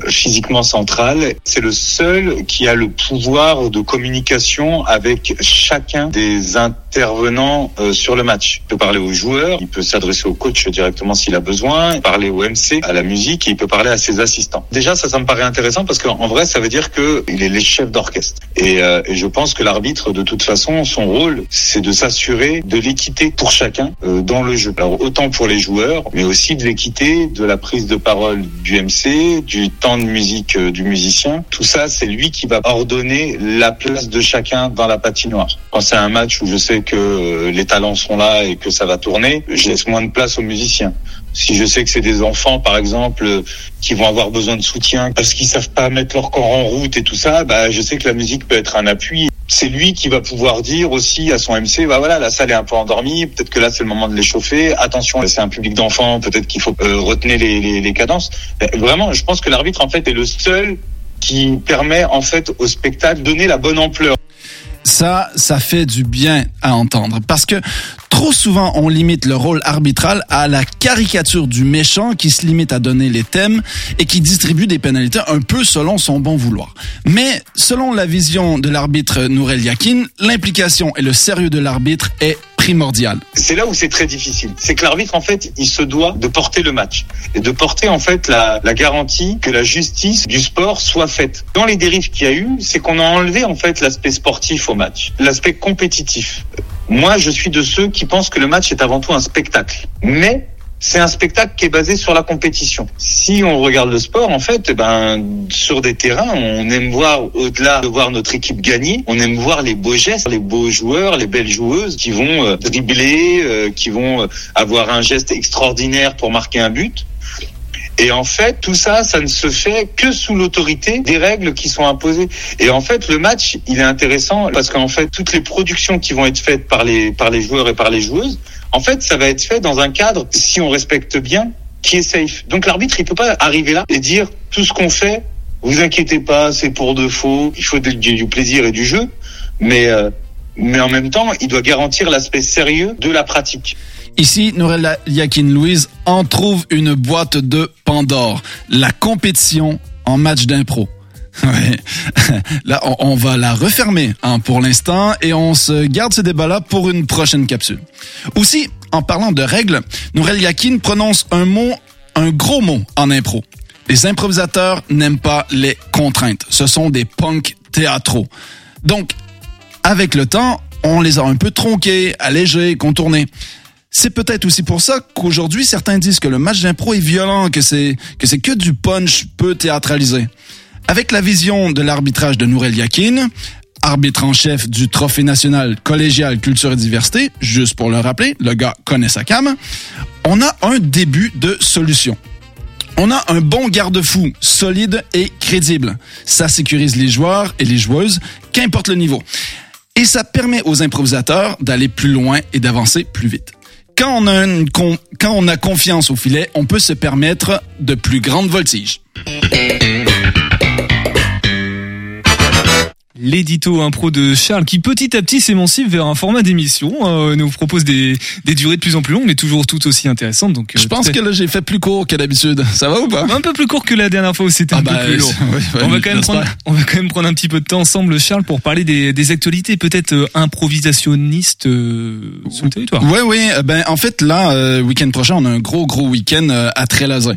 physiquement central. C'est le seul qui a le pouvoir de communication avec chacun des intervenants euh, sur le match. Il peut parler aux joueurs, il peut s'adresser au coach directement s'il a besoin, parler au MC, à la musique, et il peut parler à ses assistants. Déjà, ça, ça me paraît intéressant parce qu'en vrai, ça veut dire qu'il est les chefs d'orchestre. Et, euh, et je pense que l'arbitre, de toute façon, son rôle, c'est de s'assurer de l'équité pour chacun euh, dans le jeu. Alors autant pour les joueurs, mais aussi de l'équité de la prise de parole du MC, du temps de musique euh, du musicien. Tout ça, c'est lui qui va ordonner la place de chacun dans la patinoire. Quand c'est un match où je sais que euh, les talents sont là et que ça va tourner, je laisse moins de place aux musiciens. Si je sais que c'est des enfants, par exemple, qui vont avoir besoin de soutien parce qu'ils savent pas mettre leur corps en route et tout ça, bah, je sais que la musique peut être un appui. C'est lui qui va pouvoir dire aussi à son MC, bah voilà, la salle est un peu endormie, peut-être que là c'est le moment de l'échauffer. Attention, c'est un public d'enfants, peut-être qu'il faut euh, retenir les, les, les cadences. Euh, Vraiment, je pense que l'arbitre en fait est le seul qui permet en fait au spectacle de donner la bonne ampleur. Ça, ça fait du bien à entendre parce que trop souvent on limite le rôle arbitral à la caricature du méchant qui se limite à donner les thèmes et qui distribue des pénalités un peu selon son bon vouloir. Mais selon la vision de l'arbitre Nourel Yakin, l'implication et le sérieux de l'arbitre est C'est là où c'est très difficile. C'est que l'arbitre, en fait, il se doit de porter le match et de porter, en fait, la, la garantie que la justice du sport soit faite. Dans les dérives qu'il y a eu, c'est qu'on a enlevé, en fait, l'aspect sportif au match, l'aspect compétitif. Moi, je suis de ceux qui pensent que le match est avant tout un spectacle. Mais c'est un spectacle qui est basé sur la compétition. Si on regarde le sport, en fait, eh ben, sur des terrains, on aime voir, au-delà de voir notre équipe gagner, on aime voir les beaux gestes, les beaux joueurs, les belles joueuses qui vont euh, dribbler, euh, qui vont euh, avoir un geste extraordinaire pour marquer un but. Et en fait, tout ça, ça ne se fait que sous l'autorité des règles qui sont imposées. Et en fait, le match, il est intéressant parce qu'en fait, toutes les productions qui vont être faites par les, par les joueurs et par les joueuses, en fait, ça va être fait dans un cadre, si on respecte bien, qui est safe. Donc l'arbitre, il peut pas arriver là et dire tout ce qu'on fait, vous inquiétez pas, c'est pour de faux, il faut du, plaisir et du jeu. Mais euh, mais en même temps, il doit garantir l'aspect sérieux de la pratique. Ici, Nourel Yakin Louise en trouve une boîte de Pandore, la compétition en match d'impro. Ouais. Là, on, va la refermer hein, pour l'instant et on se garde ce débat-là pour une prochaine capsule. Aussi, en parlant de règles, Nourel Yakin prononce un mot, un gros mot en impro. Les improvisateurs n'aiment pas les contraintes. Ce sont des punks théâtraux. Donc, avec le temps, on les a un peu tronqués, allégés, contournés. C'est peut-être aussi pour ça qu'aujourd'hui, certains disent que le match d'impro est violent, que c'est que c'est que du punch peu théâtralisé. Avec la vision de l'arbitrage de Nourel Yakin, arbitre en chef du Trophée national collégial culture et diversité, juste pour le rappeler, le gars connaît sa cam, on a un début de solution. On a un bon garde-fou, solide et crédible. Ça sécurise les joueurs et les joueuses, qu'importe le niveau. Et ça permet aux improvisateurs d'aller plus loin et d'avancer plus vite. Quand on, a quand on a confiance au filet, on peut se permettre de plus grandes voltiges. thank you L'édito impro de Charles qui petit à petit s'émancipe vers un format d'émission, euh, nous propose des, des durées de plus en plus longues mais toujours tout aussi intéressantes. Donc, euh, Je pense que là, j'ai fait plus court que d'habitude. Ça va ou pas? un peu plus court que la dernière fois où c'était un bah, peu plus long. ouais, ouais, on va quand même prendre, pas on va quand même prendre un petit peu de temps ensemble, Charles, pour parler des, des actualités peut-être euh, improvisationnistes euh, sur le territoire. Oui, oui. euh, Ben, en fait, là, euh, week-end prochain, on a un gros, gros week-end euh, à Trélazé.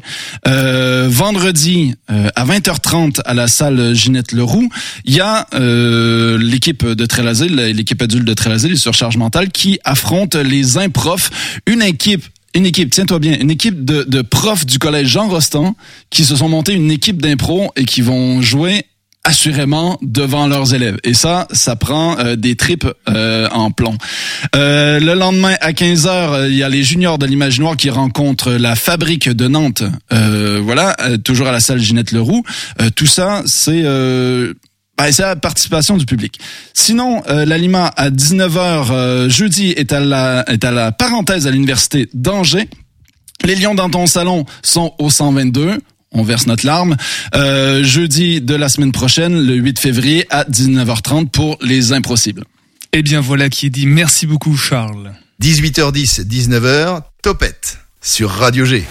Euh, vendredi, euh, à 20h30, à la salle Ginette Leroux, il y a euh, l'équipe de Trélazé, l'équipe adulte de Trélazé, les surcharges mentales, qui affronte les improfs. Une équipe une équipe, tiens-toi bien, une équipe de, de profs du collège Jean Rostand qui se sont montés une équipe d'impro et qui vont jouer assurément devant leurs élèves. Et ça, ça prend euh, des tripes euh, en plomb. Euh, le lendemain, à 15h, il y a les juniors de l'Imaginoire qui rencontrent la fabrique de Nantes. Euh, voilà, euh, toujours à la salle Ginette Leroux. Euh, tout ça, c'est... Ben, c'est la participation du public. Sinon, euh, l'Alima à 19h euh, jeudi est à la est à la parenthèse à l'université d'Angers. Les lions dans ton salon sont au 122. On verse notre larme. Euh, jeudi de la semaine prochaine, le 8 février à 19h30 pour les impossibles. Eh bien voilà qui est dit. Merci beaucoup Charles. 18h10, 19h, Topette sur Radio G.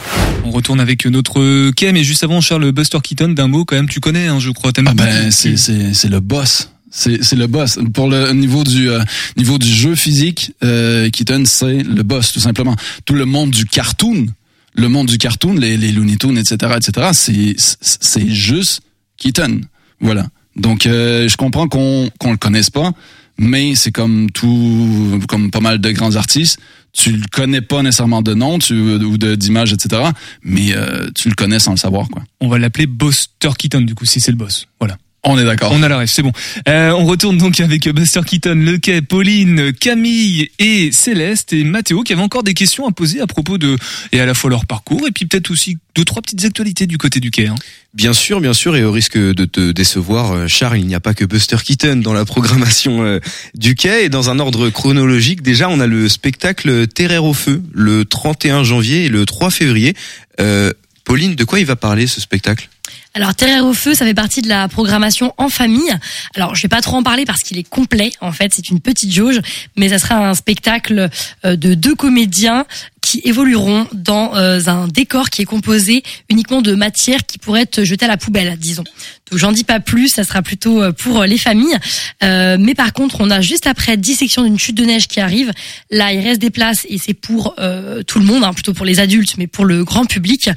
On retourne avec notre Kem et juste avant Charles Buster Keaton d'un mot quand même tu connais hein, je crois t'aimes Ah ben c'est c'est c'est le boss. C'est c'est le boss pour le niveau du euh, niveau du jeu physique. Euh, Keaton c'est le boss tout simplement. Tout le monde du cartoon, le monde du cartoon, les les Looney Tunes, etc., etc. C'est c'est juste Keaton. Voilà. Donc euh, je comprends qu'on qu'on le connaisse pas, mais c'est comme tout, comme pas mal de grands artistes. Tu le connais pas nécessairement de nom, tu ou d'image, etc. Mais euh, tu le connais sans le savoir quoi. On va l'appeler Buster Keaton du coup si c'est le boss. Voilà. On est d'accord. On a la rêve, c'est bon. Euh, on retourne donc avec Buster Keaton, Le Quai, Pauline, Camille et Céleste et Mathéo qui avaient encore des questions à poser à propos de et à la fois leur parcours et puis peut-être aussi deux trois petites actualités du côté du quai. Hein. Bien sûr, bien sûr, et au risque de te décevoir, euh, Charles, il n'y a pas que Buster Keaton dans la programmation euh, du quai. Et dans un ordre chronologique, déjà, on a le spectacle Terreur au feu le 31 janvier et le 3 février. Euh, Pauline, de quoi il va parler ce spectacle? Alors Terreur au feu, ça fait partie de la programmation en famille. Alors je vais pas trop en parler parce qu'il est complet. En fait, c'est une petite jauge, mais ça sera un spectacle euh, de deux comédiens qui évolueront dans euh, un décor qui est composé uniquement de matière qui pourrait être jetée à la poubelle, disons. Donc j'en dis pas plus, ça sera plutôt euh, pour les familles. Euh, mais par contre, on a juste après dissection d'une chute de neige qui arrive. Là, il reste des places et c'est pour euh, tout le monde, hein, plutôt pour les adultes, mais pour le grand public.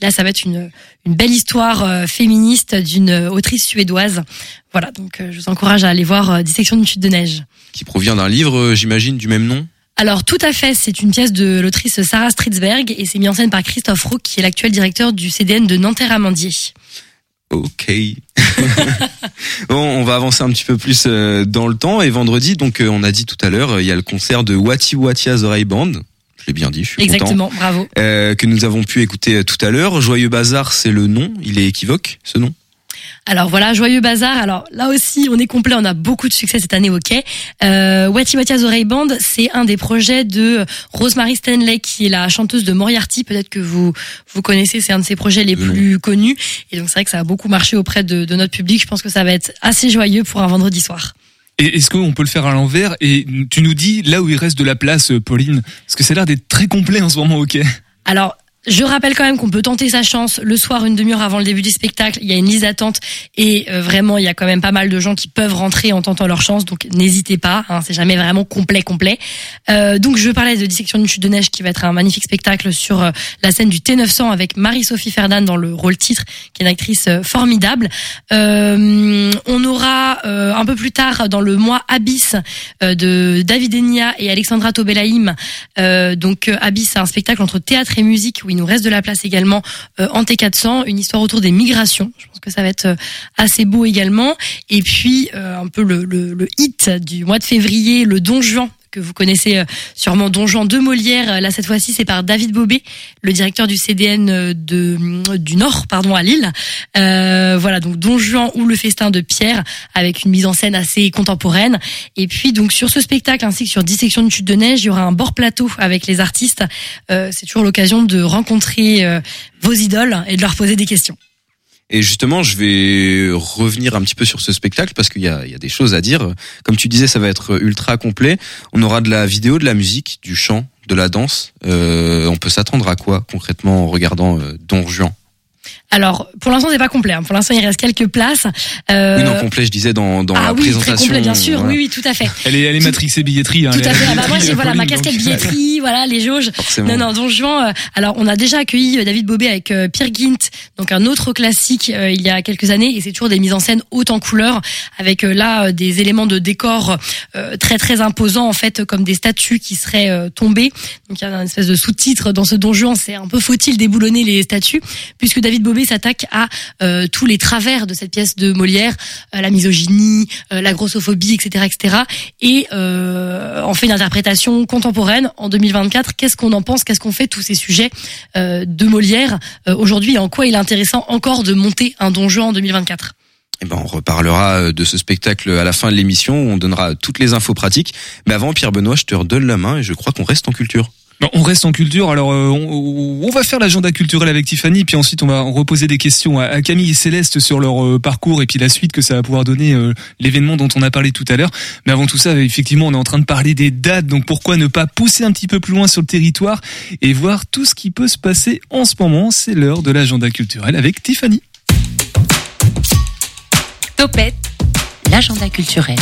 Là, ça va être une, belle histoire euh, féministe d'une autrice suédoise. Voilà, donc euh, je vous encourage à aller voir euh, Dissection d'une chute de neige. Qui provient d'un livre, euh, j'imagine, du même nom? Alors tout à fait, c'est une pièce de l'autrice Sarah Stridsberg et c'est mis en scène par Christophe Roux qui est l'actuel directeur du CDN de Nanterre-Amandier. Ok. bon, on va avancer un petit peu plus euh, dans le temps. Et vendredi, donc euh, on a dit tout à l'heure, euh, il y a le concert de Wati Watia Oreille Band. Je l'ai bien dit, je suis Exactement, content. bravo. Euh, que nous avons pu écouter tout à l'heure. Joyeux Bazar, c'est le nom. Il est équivoque, ce nom Alors voilà, Joyeux Bazar. Alors là aussi, on est complet, on a beaucoup de succès cette année au quai. Euh, Wati Watia's Oreille Band, c'est un des projets de Rosemary Stanley, qui est la chanteuse de Moriarty. Peut-être que vous vous connaissez, c'est un de ses projets les plus connus. Et donc c'est vrai que ça a beaucoup marché auprès de, de notre public. Je pense que ça va être assez joyeux pour un vendredi soir. Et est-ce qu'on peut le faire à l'envers? Et tu nous dis là où il reste de la place, euh, Pauline, parce que ça a l'air d'être très complet en ce moment, ok Alors, je rappelle quand même qu'on peut tenter sa chance le soir, une demi-heure avant le début du spectacle. Il y a une liste d'attente et euh, vraiment, il y a quand même pas mal de gens qui peuvent rentrer en tentant leur chance. Donc, n'hésitez pas. Hein, c'est jamais vraiment complet, complet. Euh, donc, je parlais de Dissection d'une chute de neige qui va être un magnifique spectacle sur euh, la scène du T900 avec Marie-Sophie Ferdinand dans le rôle titre, qui est une actrice euh, formidable. Euh, on aura un peu plus tard dans le mois Abyss de David Enya et Alexandra Tobelaim. Donc, Abyss, c'est un spectacle entre théâtre et musique nous reste de la place également euh, en T400, une histoire autour des migrations. Je pense que ça va être euh, assez beau également. Et puis euh, un peu le, le, le hit du mois de février, le Don Juan vous connaissez euh, sûrement Don Juan de Molière. Euh, Là cette fois-ci c'est par David Bobet, le directeur du CDN euh, de du Nord, pardon à Lille. Euh, voilà donc Don Juan ou le festin de Pierre avec une mise en scène assez contemporaine. Et puis donc sur ce spectacle ainsi que sur Dissection de chute de neige, il y aura un bord plateau avec les artistes. Euh, c'est toujours l'occasion de rencontrer vos idoles et de leur poser des questions. Et justement, je vais revenir un petit peu sur ce spectacle parce qu'il y a, des choses à dire. Comme tu disais, ça va être ultra complet. On aura de la vidéo, de la musique, du chant, de la danse. Euh, on peut s'attendre à quoi concrètement en regardant euh, Don Juan? Alors, pour l'instant, c'est pas complet. hein. Pour l'instant, il reste quelques places. Euh, Oui, non, complet, je disais dans, dans ah la oui, présentation. très complet, bien sûr. voilà. Oui, oui, tout à fait. Elle est, elle est matrixée billetterie. Hein, Tout à fait. Ah bah, moi, j'ai voilà ma donc- casquette billetterie, voilà les jauges. Forcément. Non, non, Don Juan. euh, alors, on a déjà accueilli euh, David Bobet avec euh, Pierre Gint, donc un autre classique euh, il y a quelques années, et c'est toujours des mises en scène hautes en couleurs, avec euh, là euh, des éléments de décor euh, très très imposants en fait, comme des statues qui seraient euh, tombées. Donc il y a une espèce de sous-titre dans ce Don Juan, c'est un peu faut-il déboulonner les statues, puisque David Bobet s'attaque à euh, tous les travers de cette pièce de Molière, euh, la misogynie, euh, la grossophobie, etc., etc. Et en fait une interprétation contemporaine en 2024. Qu'est-ce qu'on en pense? Qu'est-ce qu'on fait tous ces sujets de Molière aujourd'hui? Et En quoi il est intéressant encore de monter un Don Juan en 2024 Eh ben, on reparlera de ce spectacle à la fin de l'émission on donnera toutes les infos pratiques. Mais avant, Pierre Benoît, je te redonne la main et je crois qu'on reste en culture. On reste en culture. Alors, euh, on, va faire l'agenda culturel avec Tiffany, puis ensuite on va reposer des questions à, à Camille et Céleste sur leur euh, parcours et puis la suite que ça va pouvoir donner euh, l'événement dont on a parlé tout à l'heure. Mais avant tout ça, effectivement, on est en train de parler des dates, donc pourquoi ne pas pousser un petit peu plus loin sur le territoire et voir tout ce qui peut se passer en ce moment. C'est l'heure de l'agenda culturel avec Tiffany. Topette, l'agenda culturel.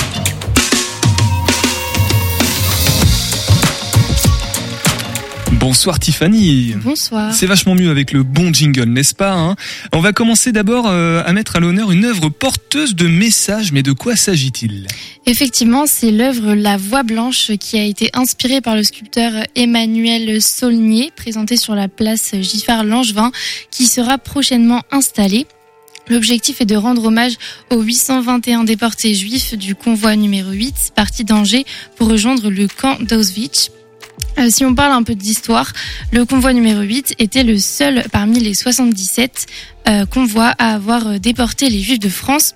Bonsoir Tiffany. Bonsoir. C'est vachement mieux avec le bon jingle, n'est-ce pas hein? On va commencer d'abord euh, à mettre à l'honneur une œuvre porteuse de messages, mais de quoi s'agit-il? Effectivement, c'est l'œuvre La Voix Blanche qui a été inspirée par le sculpteur Emmanuel Saulnier, présenté sur la place Giffard-Langevin, qui sera prochainement installée. L'objectif est de rendre hommage aux 821 déportés juifs du convoi numéro 8, parti d'Angers pour rejoindre le camp d'Auschwitz. Euh, si on parle un peu d'histoire, le convoi numéro 8 était le seul parmi les 77 euh, convois à avoir euh, déporté les juifs de France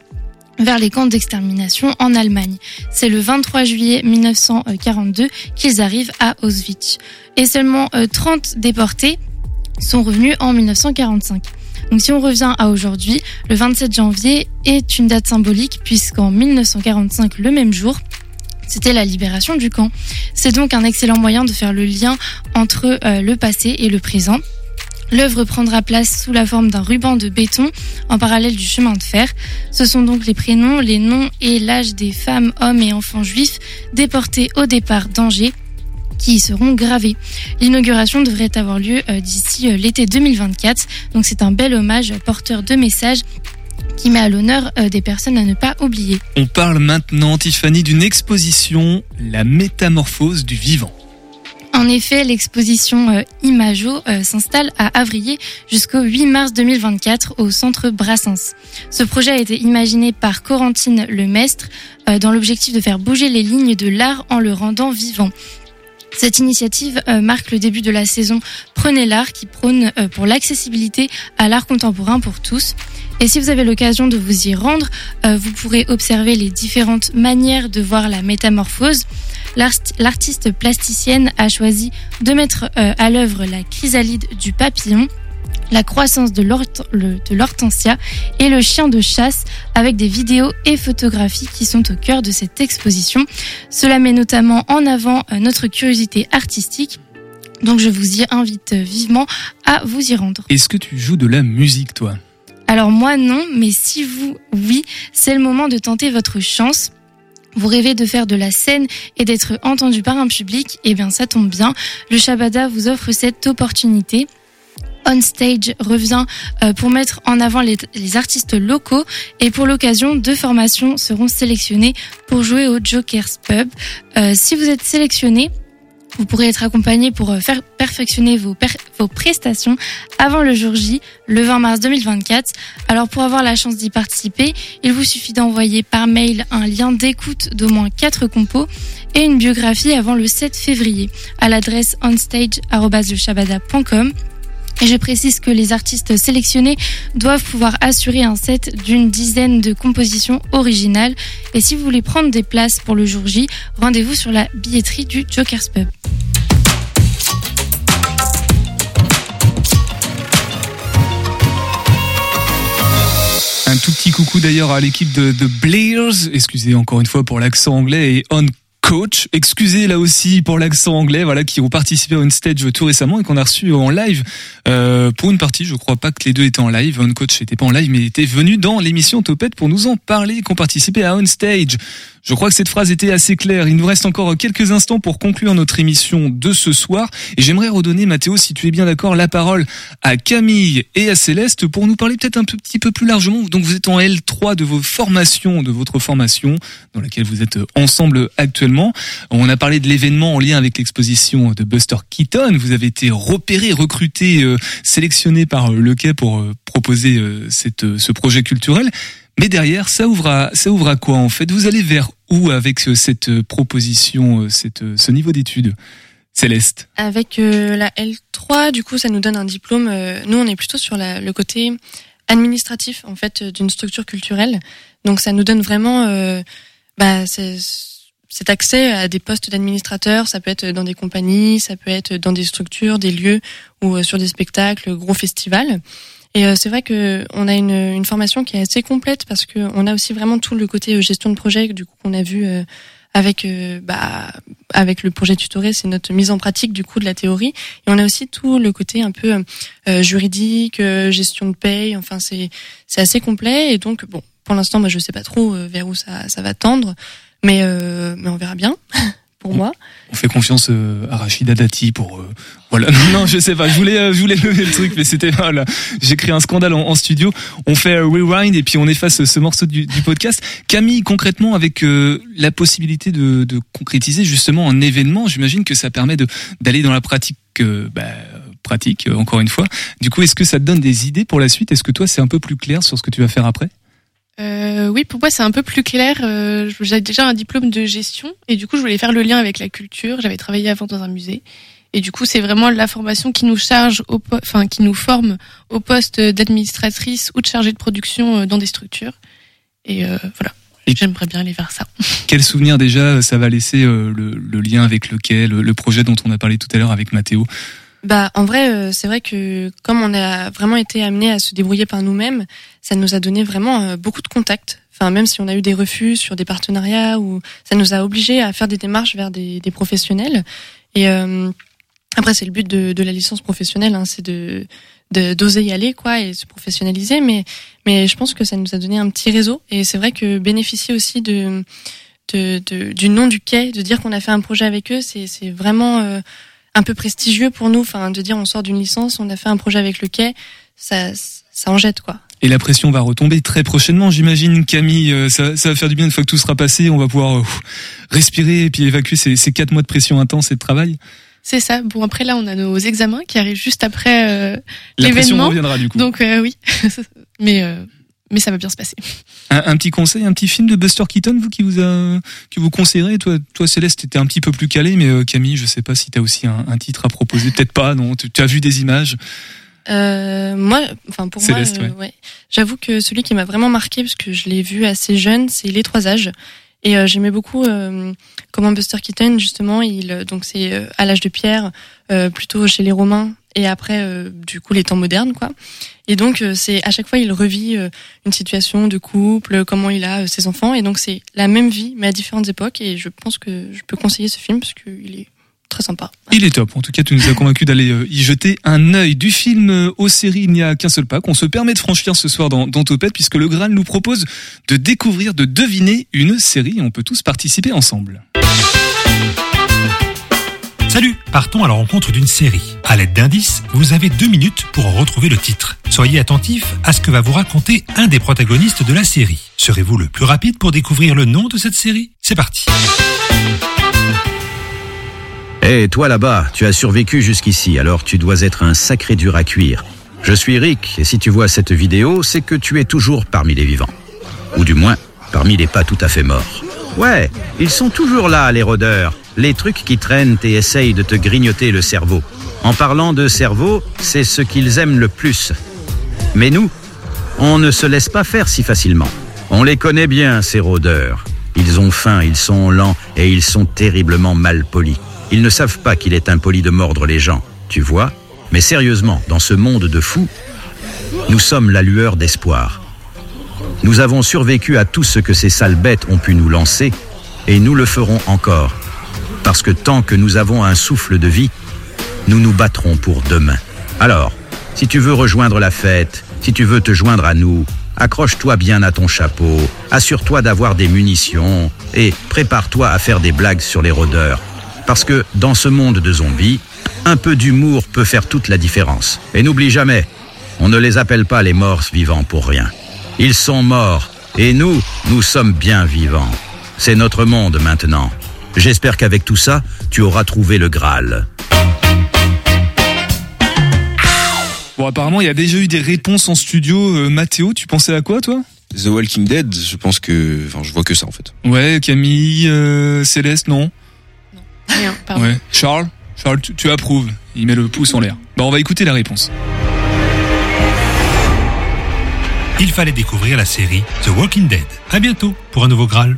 vers les camps d'extermination en Allemagne. C'est le 23 juillet 1942 qu'ils arrivent à Auschwitz. Et seulement euh, 30 déportés sont revenus en 1945. Donc si on revient à aujourd'hui, le 27 janvier est une date symbolique puisqu'en 1945, le même jour, c'était la libération du camp. C'est donc un excellent moyen de faire le lien entre euh, le passé et le présent. L'œuvre prendra place sous la forme d'un ruban de béton en parallèle du chemin de fer. Ce sont donc les prénoms, les noms et l'âge des femmes, hommes et enfants juifs déportés au départ d'Angers qui y seront gravés. L'inauguration devrait avoir lieu euh, d'ici euh, l'été 2024. Donc c'est un bel hommage porteur de messages qui met à l'honneur euh, des personnes à ne pas oublier. On parle maintenant, Tiffany, d'une exposition, La métamorphose du vivant. En effet, l'exposition euh, Imago euh, s'installe à Avrier jusqu'au 8 mars 2024 au centre Brassens. Ce projet a été imaginé par Corentine Lemestre euh, dans l'objectif de faire bouger les lignes de l'art en le rendant vivant. Cette initiative euh, marque le début de la saison Prenez l'art qui prône pour l'accessibilité à l'art contemporain pour tous. Et si vous avez l'occasion de vous y rendre, euh, vous pourrez observer les différentes manières de voir la métamorphose. L'art- L'artiste plasticienne a choisi de mettre euh, à l'œuvre la chrysalide du papillon la croissance de l'hortensia et le chien de chasse avec des vidéos et photographies qui sont au cœur de cette exposition. Cela met notamment en avant euh, notre curiosité artistique. Donc je vous y invite vivement à vous y rendre. Est-ce que tu joues de la musique, toi? Alors moi non, mais si vous, oui, c'est le moment de tenter votre chance. Vous rêvez de faire de la scène et d'être entendu par un public, eh bien ça tombe bien. Le Shabada vous offre cette opportunité. On Stage revient euh, pour mettre en avant les, artistes locaux et pour l'occasion, deux formations seront sélectionnées pour jouer au Joker's Pub. Euh, si vous êtes sélectionné, vous pourrez être accompagné pour euh, faire perfectionner vos, prestations avant le jour J, le 20 mars 2024. Alors pour avoir la chance d'y participer, il vous suffit d'envoyer par mail un lien d'écoute d'au moins 4 compos et une biographie avant le 7 février à l'adresse onstage.com. Et je précise que les artistes sélectionnés doivent pouvoir assurer un set d'une dizaine de compositions originales. Et si vous voulez prendre des places pour le jour J, rendez-vous sur la billetterie du Joker's Pub. Un tout petit coucou d'ailleurs à l'équipe de, de Blairs, excusez encore une fois pour l'accent anglais, et On Coach, excusez là aussi pour l'accent anglais, voilà, qui ont participé à une stage tout récemment et qu'on a reçu en live euh, pour une partie. Je crois pas que les deux étaient en live. On Coach n'était pas en live, mais était venu dans l'émission Topette pour nous en parler, qu'on participait à On Stage. Je crois que cette phrase était assez claire. Il nous reste encore quelques instants pour conclure notre émission de ce soir. Et j'aimerais redonner, Mathéo, si tu es bien d'accord, la parole à Camille et à Céleste pour nous parler peut-être un petit peu plus largement. Donc vous êtes en L3 de vos formations, de votre formation dans laquelle vous êtes ensemble actuellement. On a parlé de l'événement en lien avec l'exposition de Buster Keaton. Vous avez été repéré, recruté, euh, sélectionné par le quai pour euh, proposer euh, ce projet culturel. Mais derrière, ça ouvre à, ça ouvre à quoi en fait? Vous allez vers où avec euh, cette euh, proposition, euh, cette, ce niveau d'études Céleste? Avec la L3, du coup, ça nous donne un diplôme. nous, on est plutôt sur le côté administratif, en fait, d'une structure culturelle. Donc, ça nous donne vraiment bah, cet accès à des postes d'administrateurs. Ça peut être dans des compagnies, ça peut être dans des structures, des lieux ou sur des spectacles, gros festivals. Et euh, c'est vrai que on a une, une formation qui est assez complète parce que on a aussi vraiment tout le côté euh, gestion de projet du coup qu'on a vu euh, avec bah avec le projet tutoré, c'est notre mise en pratique du coup de la théorie. Et on a aussi tout le côté un peu euh, juridique, euh, gestion de paye. Enfin, c'est c'est assez complet. Et donc bon, pour l'instant, moi, je sais pas trop vers où ça ça va tendre, mais euh, mais on verra bien. pour moi. On fait confiance euh, à Rachida Dati pour euh, voilà. Non, non, je sais pas. Je voulais, euh, je voulais lever le truc, mais c'était voilà. J'ai créé un scandale en, studio. On fait euh, rewind et puis on efface ce morceau du, podcast. Camille, concrètement, avec euh, la possibilité de, de concrétiser justement un événement, j'imagine que ça permet de d'aller dans la pratique. euh, bah, pratique euh, encore une fois. Du coup, est-ce que ça te donne des idées pour la suite? Est-ce que toi, c'est un peu plus clair sur ce que tu vas faire après? Euh, oui, pour moi c'est un peu plus clair. Euh, J'avais déjà un diplôme de gestion et du coup je voulais faire le lien avec la culture. J'avais travaillé avant dans un musée et du coup c'est vraiment la formation qui nous charge, au enfin qui nous forme au poste d'administratrice ou de chargée de production euh, dans des structures. Et euh, voilà, j'aimerais bien aller vers ça. Quel souvenir déjà ça va laisser euh, le, le lien avec lequel le, le projet dont on a parlé tout à l'heure avec Mathéo Bah, en vrai, euh, c'est vrai que comme on a vraiment été amené à se débrouiller par nous-mêmes, ça nous a donné vraiment euh, beaucoup de contacts. Enfin, même si on a eu des refus sur des partenariats ou ça nous a obligés à faire des démarches vers des, des professionnels. Et euh, après, c'est le but de, de la licence professionnelle, hein, c'est de d'oser y aller quoi et se professionnaliser mais mais je pense que ça nous a donné un petit réseau et c'est vrai que bénéficier aussi de, de, de- du nom du quai de dire qu'on a fait un projet avec eux c'est c'est vraiment euh, un peu prestigieux pour nous enfin de dire on sort d'une licence on a fait un projet avec le quai ça ça en jette quoi Et la pression va retomber très prochainement, j'imagine, Camille. euh, Ça, ça va faire du bien une fois que tout sera passé. On va pouvoir euh, respirer et puis évacuer ces, ces quatre mois de pression intense et de travail. C'est ça. Bon après là on a nos examens qui arrivent juste après euh, La pression l'événement. reviendra, du coup. Donc euh, oui, mais euh, mais ça va bien se passer. Un, un petit conseil, un petit film de Buster Keaton, vous qui vous a, vous conseillerez? Toi, toi Céleste, t'étais un petit peu plus calé, mais euh, Camille, je sais pas si t'as aussi un, un titre à proposer. Peut-être pas, non. Tu, tu as vu des images? Euh, moi, enfin pour Céleste, moi, euh, ouais. ouais. J'avoue que celui qui m'a vraiment marqué parce que je l'ai vu assez jeune, c'est Les Trois âges. Et euh, j'aimais beaucoup euh, comment Buster Keaton, justement, il donc c'est euh, à l'âge de pierre, euh, plutôt chez les Romains, et après, euh, du coup, les temps modernes, quoi. Et donc, euh, c'est à chaque fois, il revit euh, une situation de couple, comment il a ses enfants, et donc c'est la même vie, mais à différentes époques. Et je pense que je peux conseiller ce film parce qu'il est très sympa. Il est top. En tout cas, tu nous as convaincu d'aller y jeter un œil. Du film aux séries, il n'y a qu'un seul pas qu'on se permet de franchir ce soir dans, dans Topette, puisque le Graal nous propose de découvrir, de deviner une série. On peut tous participer ensemble. Salut, partons à la rencontre d'une série. À l'aide d'indices, vous avez deux minutes pour en retrouver le titre. Soyez attentifs à ce que va vous raconter un des protagonistes de la série. Serez-vous le plus rapide pour découvrir le nom de cette série? C'est parti. Hé, toi là-bas, tu as survécu jusqu'ici, alors tu dois être un sacré dur à cuire. Je suis Rick, et si tu vois cette vidéo, c'est que tu es toujours parmi les vivants. Ou du moins, parmi les pas tout à fait morts. Ouais, ils sont toujours là, les rôdeurs. Les trucs qui traînent et essayent de te grignoter le cerveau. En parlant de cerveau, c'est ce qu'ils aiment le plus. Mais nous, on ne se laisse pas faire si facilement. On les connaît bien, ces rôdeurs. Ils ont faim, ils sont lents et ils sont terriblement mal polis. Ils ne savent pas qu'il est impoli de mordre les gens, tu vois Mais sérieusement, dans ce monde de fous, nous sommes la lueur d'espoir. Nous avons survécu à tout ce que ces sales bêtes ont pu nous lancer, et nous le ferons encore. Parce que tant que nous avons un souffle de vie, nous nous battrons pour demain. Alors, si tu veux rejoindre la fête, si tu veux te joindre à nous, accroche-toi bien à ton chapeau, assure-toi d'avoir des munitions, et prépare-toi à faire des blagues sur les rôdeurs. Parce que dans ce monde de zombies, un peu d'humour peut faire toute la différence. Et n'oublie jamais, on ne les appelle pas les morts vivants pour rien. Ils sont morts, et nous, nous sommes bien vivants. C'est notre monde maintenant. J'espère qu'avec tout ça, tu auras trouvé le Graal. Bon, apparemment, il y a déjà eu des réponses en studio. Euh, Mathéo, tu pensais à quoi, toi? The Walking Dead, je pense que, enfin, je vois que ça en fait. Ouais, Camille, euh, Céleste, non? Rien, pardon. Ouais. Charles? Charles, tu, tu approuves. Il met le pouce en l'air. Bon, on va écouter la réponse. Il fallait découvrir la série The Walking Dead. À bientôt pour un nouveau Graal.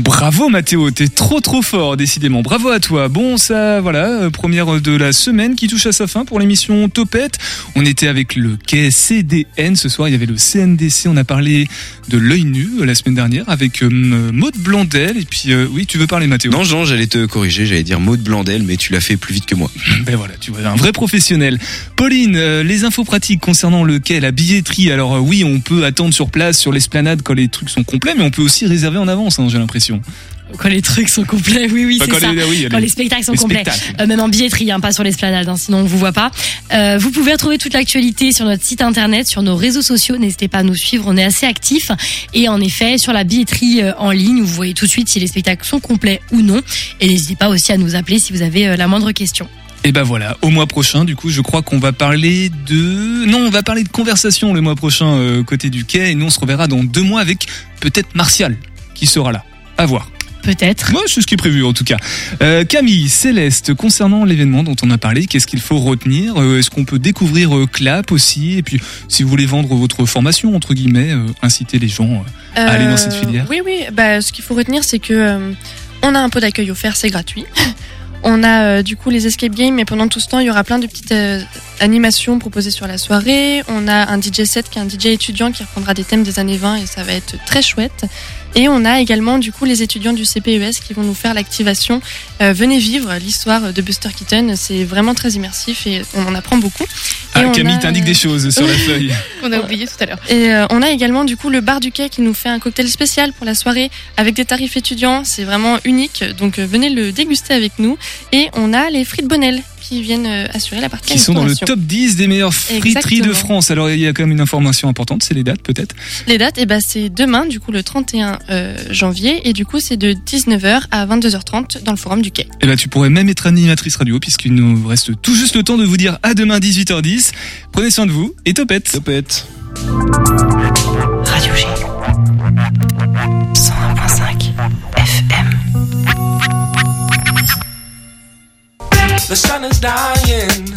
Bravo Mathéo, t'es trop trop fort décidément. Bravo à toi. Bon ça voilà, euh, première de la semaine qui touche à sa fin pour l'émission Topette. On était avec le quai CDN ce soir, il y avait le CNDC, on a parlé de l'œil nu euh, la semaine dernière avec euh, Maud Blandel et puis euh, oui, tu veux parler Mathéo Non, Jean, j'allais te corriger, j'allais dire Maud Blandel, mais tu l'as fait plus vite que moi. Ben voilà, tu vois, un vrai professionnel. Pauline, euh, les infos pratiques concernant le quai, la billetterie. Alors euh, oui, on peut attendre sur place, sur l'esplanade quand les trucs sont complets, mais on peut aussi réserver en avance, hein, j'ai l'impression. Quand les trucs sont complets, oui, oui, Enfin, c'est quand ça. les- oui, quand les- les spectacles sont les complets, spectacles. Euh, même en billetterie, hein, pas sur l'esplanade, hein, sinon on vous voit pas. Euh, vous pouvez retrouver toute l'actualité sur notre site internet, sur nos réseaux sociaux. N'hésitez pas à nous suivre, on est assez actifs. Et en effet, sur la billetterie euh, en ligne, vous voyez tout de suite si les spectacles sont complets ou non. Et n'hésitez pas aussi à nous appeler si vous avez la moindre question. Et ben voilà, au mois prochain, du coup, je crois qu'on va parler de... Non, on va parler de conversation le mois prochain côté du quai, et nous on se reverra dans deux mois avec peut-être Martial, qui sera là. À voir. Peut-être. Moi, c'est ce qui est prévu en tout cas. Euh, Camille, Céleste, concernant l'événement dont on a parlé, qu'est-ce qu'il faut retenir? Euh, Est-ce qu'on peut découvrir euh, Clap aussi? Et puis, si vous voulez vendre votre formation, entre guillemets, inciter les gens à aller dans cette filière Oui, oui. Bah, ce qu'il faut retenir, c'est que on a un pot d'accueil offert, c'est gratuit. On a du coup les escape games, mais pendant tout ce temps, il y aura plein de petites animations proposées sur la soirée. On a un DJ set qui est un DJ étudiant qui reprendra des thèmes des années 20 et ça va être très chouette. Et on a également du coup les étudiants du CPES qui vont nous faire l'activation. Euh, venez vivre l'histoire de Buster Keaton. C'est vraiment très immersif et on en apprend beaucoup. Ah, Et Camille a, t'indique des choses sur la feuille. On a oublié tout à l'heure. et euh, on a également du coup le bar du quai qui nous fait un cocktail spécial pour la soirée avec des tarifs étudiants. C'est vraiment unique, donc euh, venez le déguster avec nous. Et on a les frites Bonnel qui viennent euh, assurer la partie Qui sont dans le top 10 des meilleures friteries de. France. Alors, il y a quand même une information importante, c'est les dates peut-être Les dates, et ben c'est demain, du coup le 31 euh, janvier, et du coup c'est de 19h à 22h30 dans le forum du quai. Eh ben, tu pourrais même être animatrice radio puisqu'il nous reste tout juste le temps de vous dire à demain 18h10. Prenez soin de vous et topette. Topette. Radio G. 101.5 FM. The sun is dying.